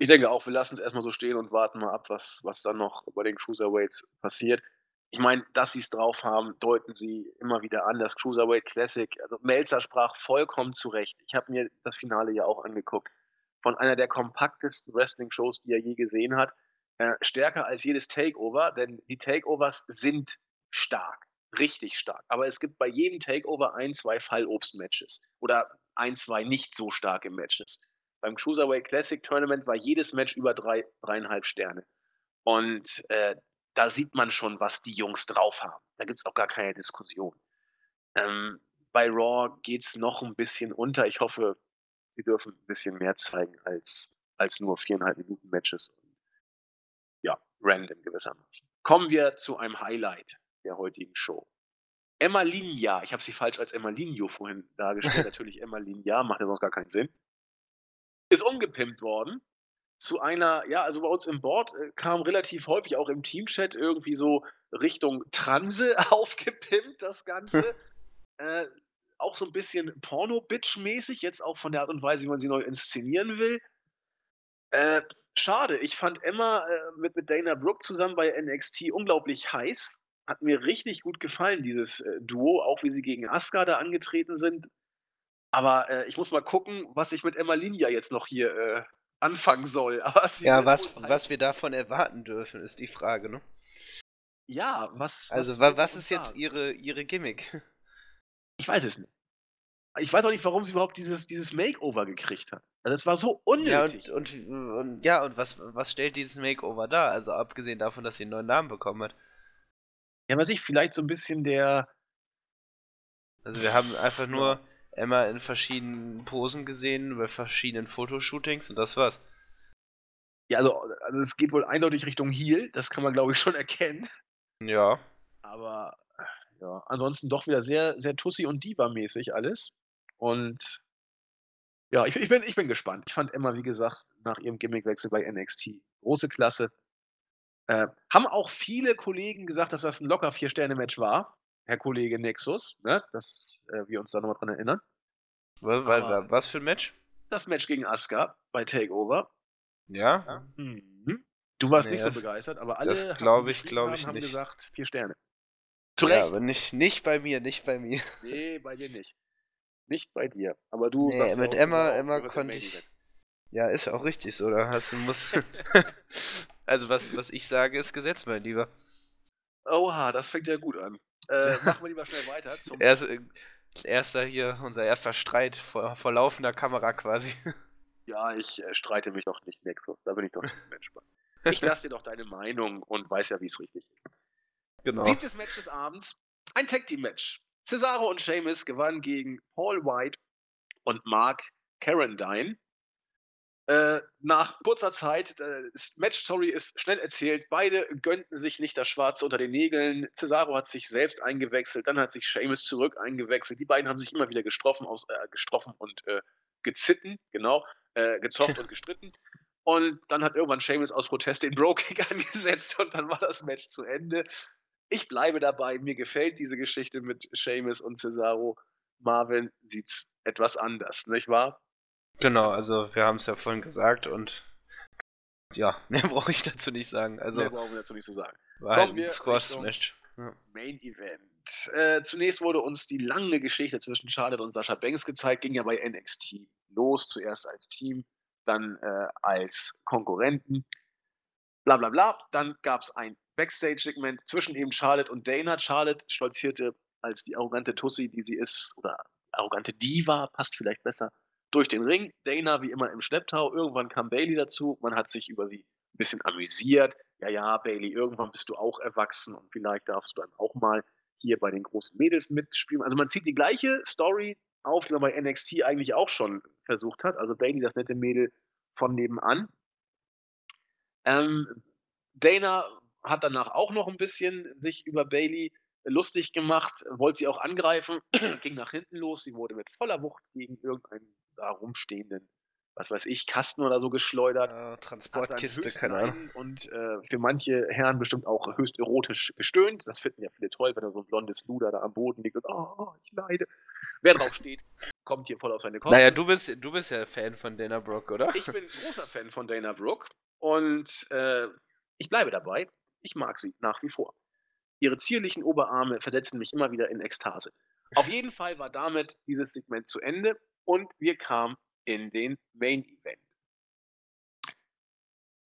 Ich denke auch, wir lassen es erstmal so stehen und warten mal ab, was, was dann noch bei den Cruiserweights passiert. Ich meine, dass sie es drauf haben, deuten sie immer wieder an. Das Cruiserweight Classic, also Melzer sprach vollkommen zurecht. Ich habe mir das Finale ja auch angeguckt. Von einer der kompaktesten Wrestling-Shows, die er je gesehen hat. Äh, stärker als jedes Takeover, denn die Takeovers sind stark, richtig stark. Aber es gibt bei jedem Takeover ein, zwei Fallobst-Matches oder ein, zwei nicht so starke Matches. Beim Cruiserweight Classic Tournament war jedes Match über drei, dreieinhalb Sterne. Und äh, da sieht man schon, was die Jungs drauf haben. Da gibt es auch gar keine Diskussion. Ähm, bei Raw geht es noch ein bisschen unter. Ich hoffe, sie dürfen ein bisschen mehr zeigen als, als nur viereinhalb Minuten Matches. Ja, random gewissermaßen. Kommen wir zu einem Highlight der heutigen Show. Emma Linja, ich habe sie falsch als Emma Linjo vorhin dargestellt, natürlich Emma Linja, macht ja sonst gar keinen Sinn, ist umgepimpt worden zu einer, ja, also bei uns im Board äh, kam relativ häufig auch im Teamchat irgendwie so Richtung Transe aufgepimpt, das Ganze. äh, auch so ein bisschen Porno-Bitch-mäßig, jetzt auch von der Art und Weise, wie man sie neu inszenieren will. Äh, schade, ich fand Emma äh, mit, mit Dana Brooke zusammen bei NXT unglaublich heiß. Hat mir richtig gut gefallen, dieses äh, Duo, auch wie sie gegen Asuka da angetreten sind. Aber äh, ich muss mal gucken, was ich mit Emma Linia jetzt noch hier äh, anfangen soll. ja, was, was wir davon erwarten dürfen, ist die Frage, ne? Ja, was. Also, was, was ist jetzt ihre, ihre Gimmick? Ich weiß es nicht. Ich weiß auch nicht, warum sie überhaupt dieses, dieses Makeover gekriegt hat. Also das war so unnötig. Ja, und, und, und, ja, und was, was stellt dieses Makeover dar? Also abgesehen davon, dass sie einen neuen Namen bekommen hat. Ja, weiß ich, vielleicht so ein bisschen der. Also wir haben einfach nur Emma in verschiedenen Posen gesehen, bei verschiedenen Fotoshootings und das war's. Ja, also, also es geht wohl eindeutig Richtung Heal, das kann man glaube ich schon erkennen. Ja. Aber ja, ansonsten doch wieder sehr, sehr Tussi und Diva-mäßig alles. Und ja, ich, ich, bin, ich bin gespannt. Ich fand Emma, wie gesagt, nach ihrem Gimmickwechsel bei NXT große Klasse. Äh, haben auch viele Kollegen gesagt, dass das ein locker Vier-Sterne-Match war. Herr Kollege Nexus, ne? dass äh, wir uns da nochmal dran erinnern. Was, Aber was für ein Match? Das Match gegen Asuka bei Takeover. Ja? Mhm. Du warst nee, nicht so begeistert, aber alle das glaube ich, glaube ich haben nicht. gesagt, vier Sterne. Zu Recht. Ja, aber nicht, nicht bei mir, nicht bei mir. Nee, bei dir nicht. Nicht bei dir. Aber du nee, mit ja Emma, Emma konnte ich. Ja, ist auch richtig so. Da hast du muss. also was, was ich sage, ist Gesetz, mein Lieber. Oha, das fängt ja gut an. Äh, machen wir lieber schnell weiter. Erst, äh, erster hier, unser erster Streit vor, vor laufender Kamera quasi. Ja, ich äh, streite mich doch nicht, Nexus. Da bin ich doch nicht entspannt. Ich lasse dir doch deine Meinung und weiß ja, wie es richtig ist. Genau. Siebtes Match des Abends. Ein Tag Team Match. Cesaro und Sheamus gewannen gegen Paul White und Mark Carandine. Äh, nach kurzer Zeit, äh, Match Story ist schnell erzählt. Beide gönnten sich nicht das Schwarze unter den Nägeln. Cesaro hat sich selbst eingewechselt, dann hat sich Sheamus zurück eingewechselt. Die beiden haben sich immer wieder gestroffen, aus, äh, gestroffen und äh, gezitten, genau, äh, gezofft und gestritten. Und dann hat irgendwann Sheamus aus Protest den Bro-Kick angesetzt und dann war das Match zu Ende. Ich bleibe dabei, mir gefällt diese Geschichte mit Sheamus und Cesaro. Marvin sieht es etwas anders, nicht wahr? Genau, also wir haben es ja vorhin gesagt und ja, mehr brauche ich dazu nicht sagen. Also, mehr brauchen wir dazu nicht zu sagen. War halt ein Squash-Match. Ja. Main Event. Äh, zunächst wurde uns die lange Geschichte zwischen Charlotte und Sascha Banks gezeigt, ging ja bei NXT los, zuerst als Team, dann äh, als Konkurrenten, bla bla bla. Dann gab es ein Backstage-Segment zwischen eben Charlotte und Dana. Charlotte stolzierte als die arrogante Tussi, die sie ist, oder arrogante Diva, passt vielleicht besser, durch den Ring. Dana wie immer im Schlepptau. Irgendwann kam Bailey dazu. Man hat sich über sie ein bisschen amüsiert. Ja, ja, Bailey, irgendwann bist du auch erwachsen und vielleicht darfst du dann auch mal hier bei den großen Mädels mitspielen. Also man zieht die gleiche Story auf, die man bei NXT eigentlich auch schon versucht hat. Also Bailey, das nette Mädel von nebenan. Ähm, Dana hat danach auch noch ein bisschen sich über Bailey lustig gemacht, wollte sie auch angreifen, ging nach hinten los. Sie wurde mit voller Wucht gegen irgendeinen da rumstehenden was weiß ich, Kasten oder so geschleudert. Ja, Transportkiste, keine Ahnung. Und äh, für manche Herren bestimmt auch höchst erotisch gestöhnt. Das finden ja viele toll, wenn da so ein blondes Luder da am Boden liegt und oh, ich leide. Wer drauf steht, kommt hier voll auf seine Kosten. Naja, du bist, du bist ja Fan von Dana Brooke, oder? Ich bin großer Fan von Dana Brooke und äh, ich bleibe dabei. Ich mag sie nach wie vor. Ihre zierlichen Oberarme versetzen mich immer wieder in Ekstase. Auf jeden Fall war damit dieses Segment zu Ende und wir kamen in den Main Event.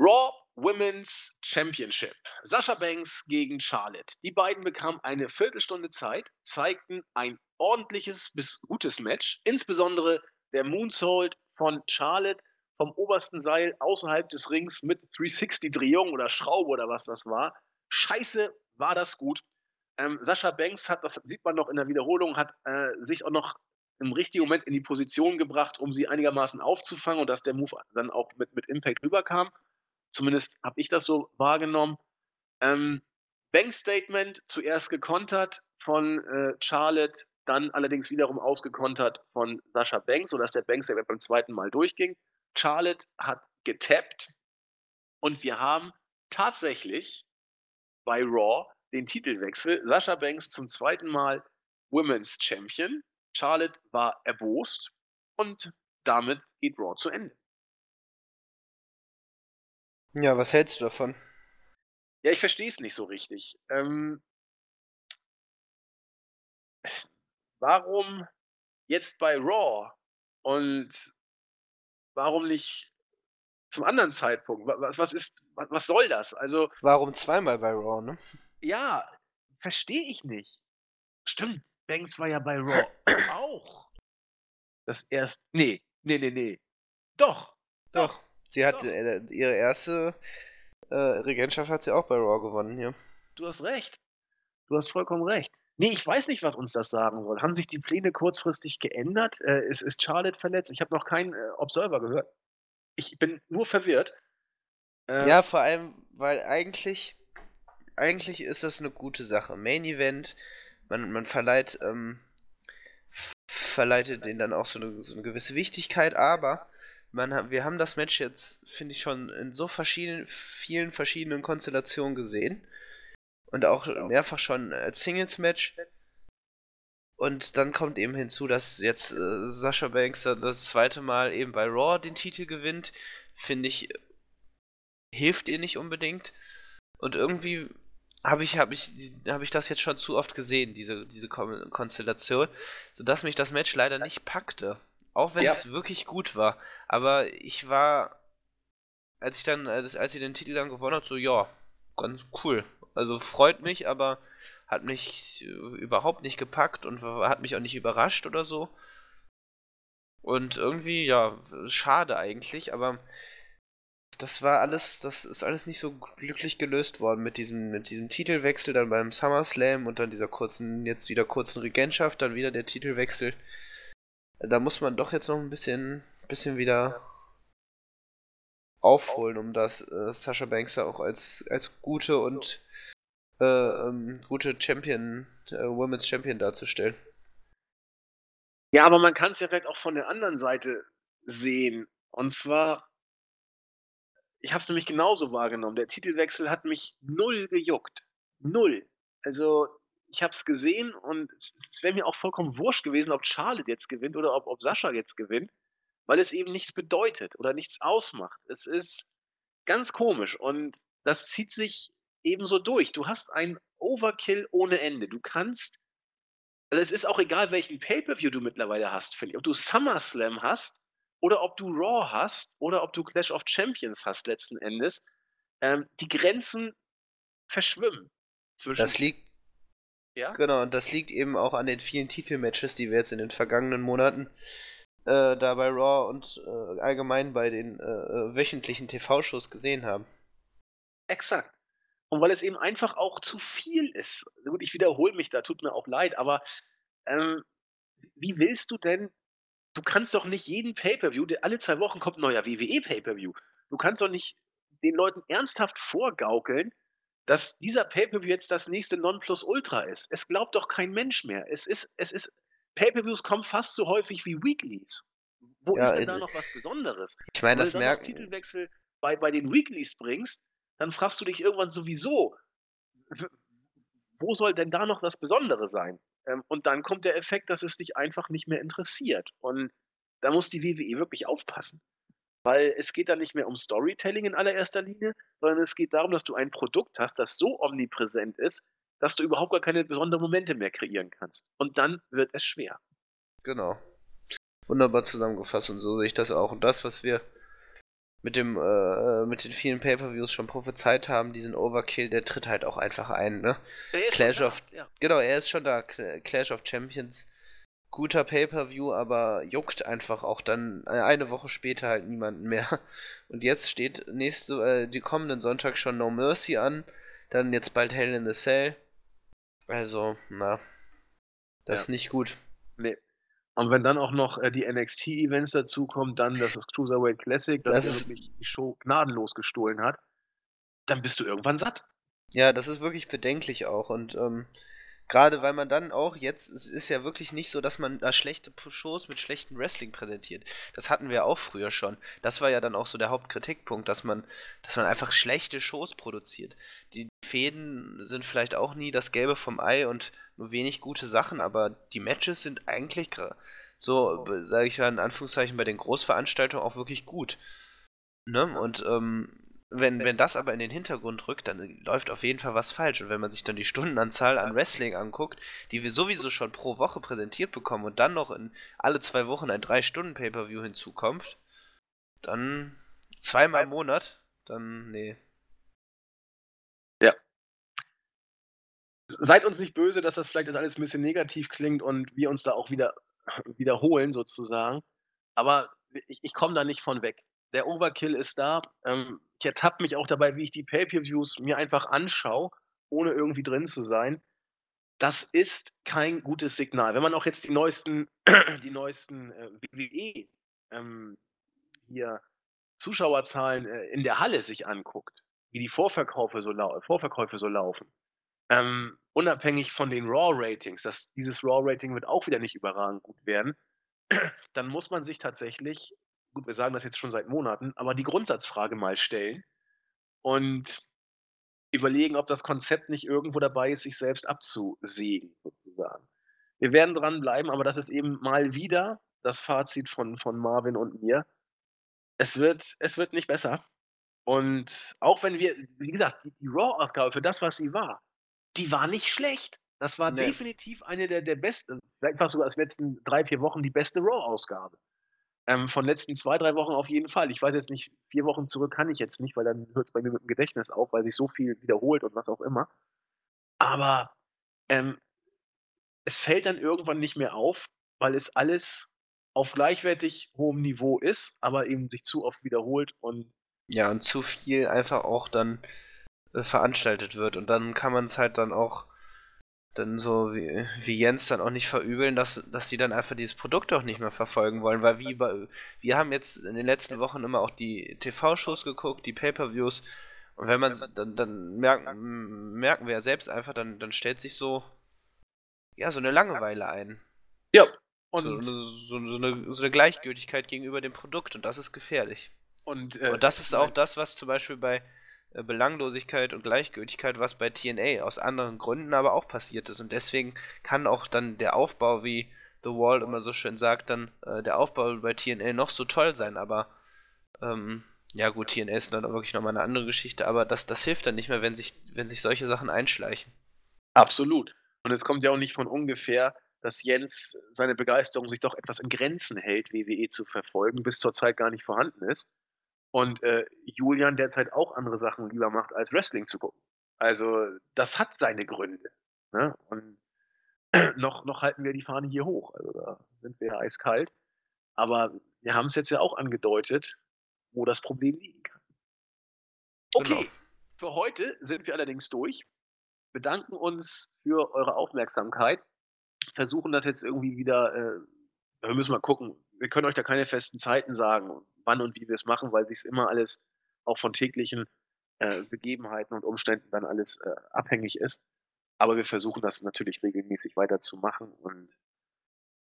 Raw Women's Championship. Sascha Banks gegen Charlotte. Die beiden bekamen eine Viertelstunde Zeit, zeigten ein ordentliches bis gutes Match. Insbesondere der Moonsault von Charlotte vom obersten Seil außerhalb des Rings mit 360-Drehung oder Schraube oder was das war. Scheiße, war das gut. Ähm, Sascha Banks hat, das sieht man noch in der Wiederholung, hat äh, sich auch noch im richtigen Moment in die Position gebracht, um sie einigermaßen aufzufangen und dass der Move dann auch mit, mit Impact rüberkam. Zumindest habe ich das so wahrgenommen. Ähm, Banks Statement zuerst gekontert von äh, Charlotte, dann allerdings wiederum ausgekontert von Sascha Banks, sodass der Banks beim zweiten Mal durchging. Charlotte hat getappt und wir haben tatsächlich bei Raw den Titelwechsel. Sascha Banks zum zweiten Mal Women's Champion. Charlotte war erbost und damit geht Raw zu Ende. Ja, was hältst du davon? Ja, ich verstehe es nicht so richtig. Ähm, warum jetzt bei Raw und warum nicht zum anderen Zeitpunkt? Was, was ist, was, soll das? Also. Warum zweimal bei Raw, ne? Ja, verstehe ich nicht. Stimmt, Banks war ja bei Raw auch. Das erste. Nee, nee, nee, nee. Doch. Doch. Sie hat doch. Äh, ihre erste äh, Regentschaft hat sie auch bei Raw gewonnen, ja. Du hast recht. Du hast vollkommen recht. Nee, ich weiß nicht, was uns das sagen soll. Haben sich die Pläne kurzfristig geändert? Äh, ist, ist Charlotte verletzt? Ich habe noch keinen äh, Observer gehört. Ich bin nur verwirrt. Äh, ja, vor allem, weil eigentlich, eigentlich ist das eine gute Sache. Main Event, man, man verleiht, ähm, verleitet denen dann auch so eine, so eine gewisse Wichtigkeit, aber man, wir haben das Match jetzt, finde ich, schon in so verschiedenen, vielen verschiedenen Konstellationen gesehen. Und auch mehrfach schon als Singles-Match. Und dann kommt eben hinzu, dass jetzt äh, Sascha Banks das zweite Mal eben bei Raw den Titel gewinnt. Finde ich, hilft ihr nicht unbedingt. Und irgendwie habe ich, hab ich, hab ich das jetzt schon zu oft gesehen, diese, diese Konstellation, sodass mich das Match leider nicht packte. Auch wenn ja. es wirklich gut war. Aber ich war, als ich dann, als, als sie den Titel dann gewonnen hat, so, ja, ganz cool. Also freut mich, aber hat mich überhaupt nicht gepackt und hat mich auch nicht überrascht oder so. Und irgendwie, ja, schade eigentlich, aber das war alles, das ist alles nicht so glücklich gelöst worden mit diesem, mit diesem Titelwechsel dann beim SummerSlam und dann dieser kurzen, jetzt wieder kurzen Regentschaft, dann wieder der Titelwechsel. Da muss man doch jetzt noch ein bisschen, bisschen wieder aufholen, um das äh, Sascha Banks auch als, als gute und äh, ähm, gute Champion, äh, Women's Champion darzustellen. Ja, aber man kann es ja vielleicht auch von der anderen Seite sehen. Und zwar ich habe es nämlich genauso wahrgenommen. Der Titelwechsel hat mich null gejuckt. Null. Also, ich habe es gesehen und es wäre mir auch vollkommen wurscht gewesen, ob Charlotte jetzt gewinnt oder ob, ob Sascha jetzt gewinnt, weil es eben nichts bedeutet oder nichts ausmacht. Es ist ganz komisch und das zieht sich ebenso durch. Du hast ein Overkill ohne Ende. Du kannst, also es ist auch egal, welchen Pay-Per-View du mittlerweile hast, finde ich. Ob du SummerSlam hast oder ob du Raw hast oder ob du Clash of Champions hast letzten Endes, ähm, die Grenzen verschwimmen. Zwischen das liegt. Ja? Genau, und das liegt eben auch an den vielen Titelmatches, die wir jetzt in den vergangenen Monaten äh, da bei Raw und äh, allgemein bei den äh, äh wöchentlichen TV-Shows gesehen haben. Exakt. Und weil es eben einfach auch zu viel ist. Gut, ich wiederhole mich da, tut mir auch leid, aber ähm, wie willst du denn du kannst doch nicht jeden Pay-Per-View, alle zwei Wochen kommt ein neuer WWE-Pay-Per-View. Du kannst doch nicht den Leuten ernsthaft vorgaukeln, dass dieser Pay-Per-View jetzt das nächste Nonplusultra ist. Es glaubt doch kein Mensch mehr. Es ist, es ist, Pay-Per-Views kommen fast so häufig wie Weeklies. Wo ja, ist denn da noch was Besonderes? Ich meine, das. Wenn du Titelwechsel bei, bei den Weeklies bringst, dann fragst du dich irgendwann sowieso, wo soll denn da noch das Besondere sein? Ähm, und dann kommt der Effekt, dass es dich einfach nicht mehr interessiert. Und da muss die WWE wirklich aufpassen. Weil es geht da nicht mehr um Storytelling in allererster Linie, sondern es geht darum, dass du ein Produkt hast, das so omnipräsent ist, dass du überhaupt gar keine besonderen Momente mehr kreieren kannst. Und dann wird es schwer. Genau. Wunderbar zusammengefasst und so sehe ich das auch. Und das, was wir mit dem äh, mit den vielen Pay-per-Views schon prophezeit haben, diesen Overkill, der tritt halt auch einfach ein, ne? Clash of ja. genau, er ist schon da. Clash of Champions, guter Pay-per-View, aber juckt einfach auch dann eine Woche später halt niemanden mehr. Und jetzt steht nächste äh, die kommenden Sonntag schon No Mercy an, dann jetzt bald Hell in the Cell. Also, na, das ja. ist nicht gut. Nee. Und wenn dann auch noch äh, die NXT-Events dazukommen, dann das, das Cruiserweight Classic, das, das ja wirklich die Show gnadenlos gestohlen hat, dann bist du irgendwann satt. Ja, das ist wirklich bedenklich auch. Und ähm, gerade weil man dann auch jetzt, es ist ja wirklich nicht so, dass man da schlechte Shows mit schlechtem Wrestling präsentiert. Das hatten wir auch früher schon. Das war ja dann auch so der Hauptkritikpunkt, dass man, dass man einfach schlechte Shows produziert. Die Fäden sind vielleicht auch nie das Gelbe vom Ei und nur wenig gute Sachen, aber die Matches sind eigentlich so, sage ich ja in Anführungszeichen, bei den Großveranstaltungen auch wirklich gut. Ne? Und ähm, wenn, wenn das aber in den Hintergrund rückt, dann läuft auf jeden Fall was falsch. Und wenn man sich dann die Stundenanzahl an Wrestling anguckt, die wir sowieso schon pro Woche präsentiert bekommen und dann noch in alle zwei Wochen ein 3-Stunden-Pay-Per-View hinzukommt, dann zweimal im Monat, dann nee. Ja. Seid uns nicht böse, dass das vielleicht alles ein bisschen negativ klingt und wir uns da auch wieder wiederholen sozusagen. Aber ich, ich komme da nicht von weg der Overkill ist da. Ähm, ich ertappe mich auch dabei, wie ich die Pay-per-Views mir einfach anschaue, ohne irgendwie drin zu sein. Das ist kein gutes Signal. Wenn man auch jetzt die neuesten, die neuesten äh, WWE ähm, hier Zuschauerzahlen äh, in der Halle sich anguckt, wie die Vorverkäufe so, lau Vorverkäufe so laufen, ähm, unabhängig von den Raw-Ratings, dieses Raw-Rating wird auch wieder nicht überragend gut werden, dann muss man sich tatsächlich gut, wir sagen das jetzt schon seit Monaten, aber die Grundsatzfrage mal stellen und überlegen, ob das Konzept nicht irgendwo dabei ist, sich selbst abzusägen, sozusagen. Wir werden dranbleiben, aber das ist eben mal wieder das Fazit von, von Marvin und mir. Es wird, es wird nicht besser. Und auch wenn wir, wie gesagt, die, Raw-Ausgabe für das, was sie war, die war nicht schlecht. Das war nee. definitiv eine der, der besten, vielleicht war sogar aus den letzten drei, vier Wochen die beste Raw-Ausgabe. Ähm, von letzten zwei, drei Wochen auf jeden Fall. Ich weiß jetzt nicht, vier Wochen zurück kann ich jetzt nicht, weil dann hört es bei mir mit dem Gedächtnis auf, weil sich so viel wiederholt und was auch immer. Aber ähm, es fällt dann irgendwann nicht mehr auf, weil es alles auf gleichwertig hohem Niveau ist, aber eben sich zu oft wiederholt und ja, und zu viel einfach auch dann äh, veranstaltet wird. Und dann kann man es halt dann auch dann so wie, wie Jens dann auch nicht verübeln, dass, dass sie dann einfach dieses Produkt auch nicht mehr verfolgen wollen, weil wie bei, wir haben jetzt in den letzten Wochen immer auch die TV-Shows geguckt, die Pay-Per-Views und wenn man dann, dann merken, merken wir ja selbst einfach, dann, dann stellt sich so ja, so eine Langeweile ein. Ja. Und so, so, so, eine, so eine Gleichgültigkeit gegenüber dem Produkt und das ist gefährlich. Und, äh, und das ist auch das, was zum Beispiel bei Belanglosigkeit und Gleichgültigkeit, was bei TNA aus anderen Gründen aber auch passiert ist. Und deswegen kann auch dann der Aufbau, wie The Wall immer so schön sagt, dann äh, der Aufbau bei TNA noch so toll sein. Aber ähm, ja gut, TNA ist dann wirklich nochmal eine andere Geschichte, aber das, das hilft dann nicht mehr, wenn sich, wenn sich solche Sachen einschleichen. Absolut. Und es kommt ja auch nicht von ungefähr, dass Jens seine Begeisterung sich doch etwas in Grenzen hält, WWE zu verfolgen, bis zur Zeit gar nicht vorhanden ist und äh, Julian derzeit auch andere Sachen lieber macht, als Wrestling zu gucken. Also das hat seine Gründe. Ne? Und noch, noch halten wir die Fahne hier hoch. Also da sind wir ja eiskalt. Aber wir haben es jetzt ja auch angedeutet, wo das Problem liegen kann. Okay, genau. für heute sind wir allerdings durch. Bedanken uns für eure Aufmerksamkeit. Versuchen das jetzt irgendwie wieder, äh, wir müssen mal gucken. Wir können euch da keine festen Zeiten sagen wann und wie wir es machen, weil sich immer alles auch von täglichen äh, Begebenheiten und Umständen dann alles äh, abhängig ist. Aber wir versuchen das natürlich regelmäßig weiter zu machen und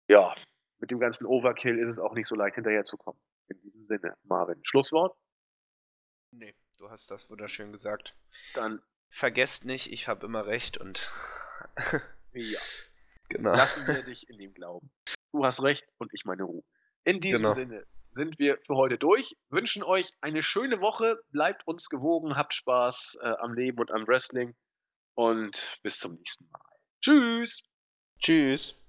ja, mit dem ganzen Overkill ist es auch nicht so leicht hinterherzukommen. In diesem Sinne, Marvin, Schlusswort? Nee, du hast das wunderschön gesagt. Dann vergesst nicht, ich habe immer recht und ja. Genau. Lassen wir dich in dem Glauben. Du hast recht und ich meine Ruhe. In diesem genau. Sinne sind wir für heute durch. Wünschen euch eine schöne Woche. Bleibt uns gewogen, habt Spaß äh, am Leben und am Wrestling und bis zum nächsten Mal. Tschüss. Tschüss.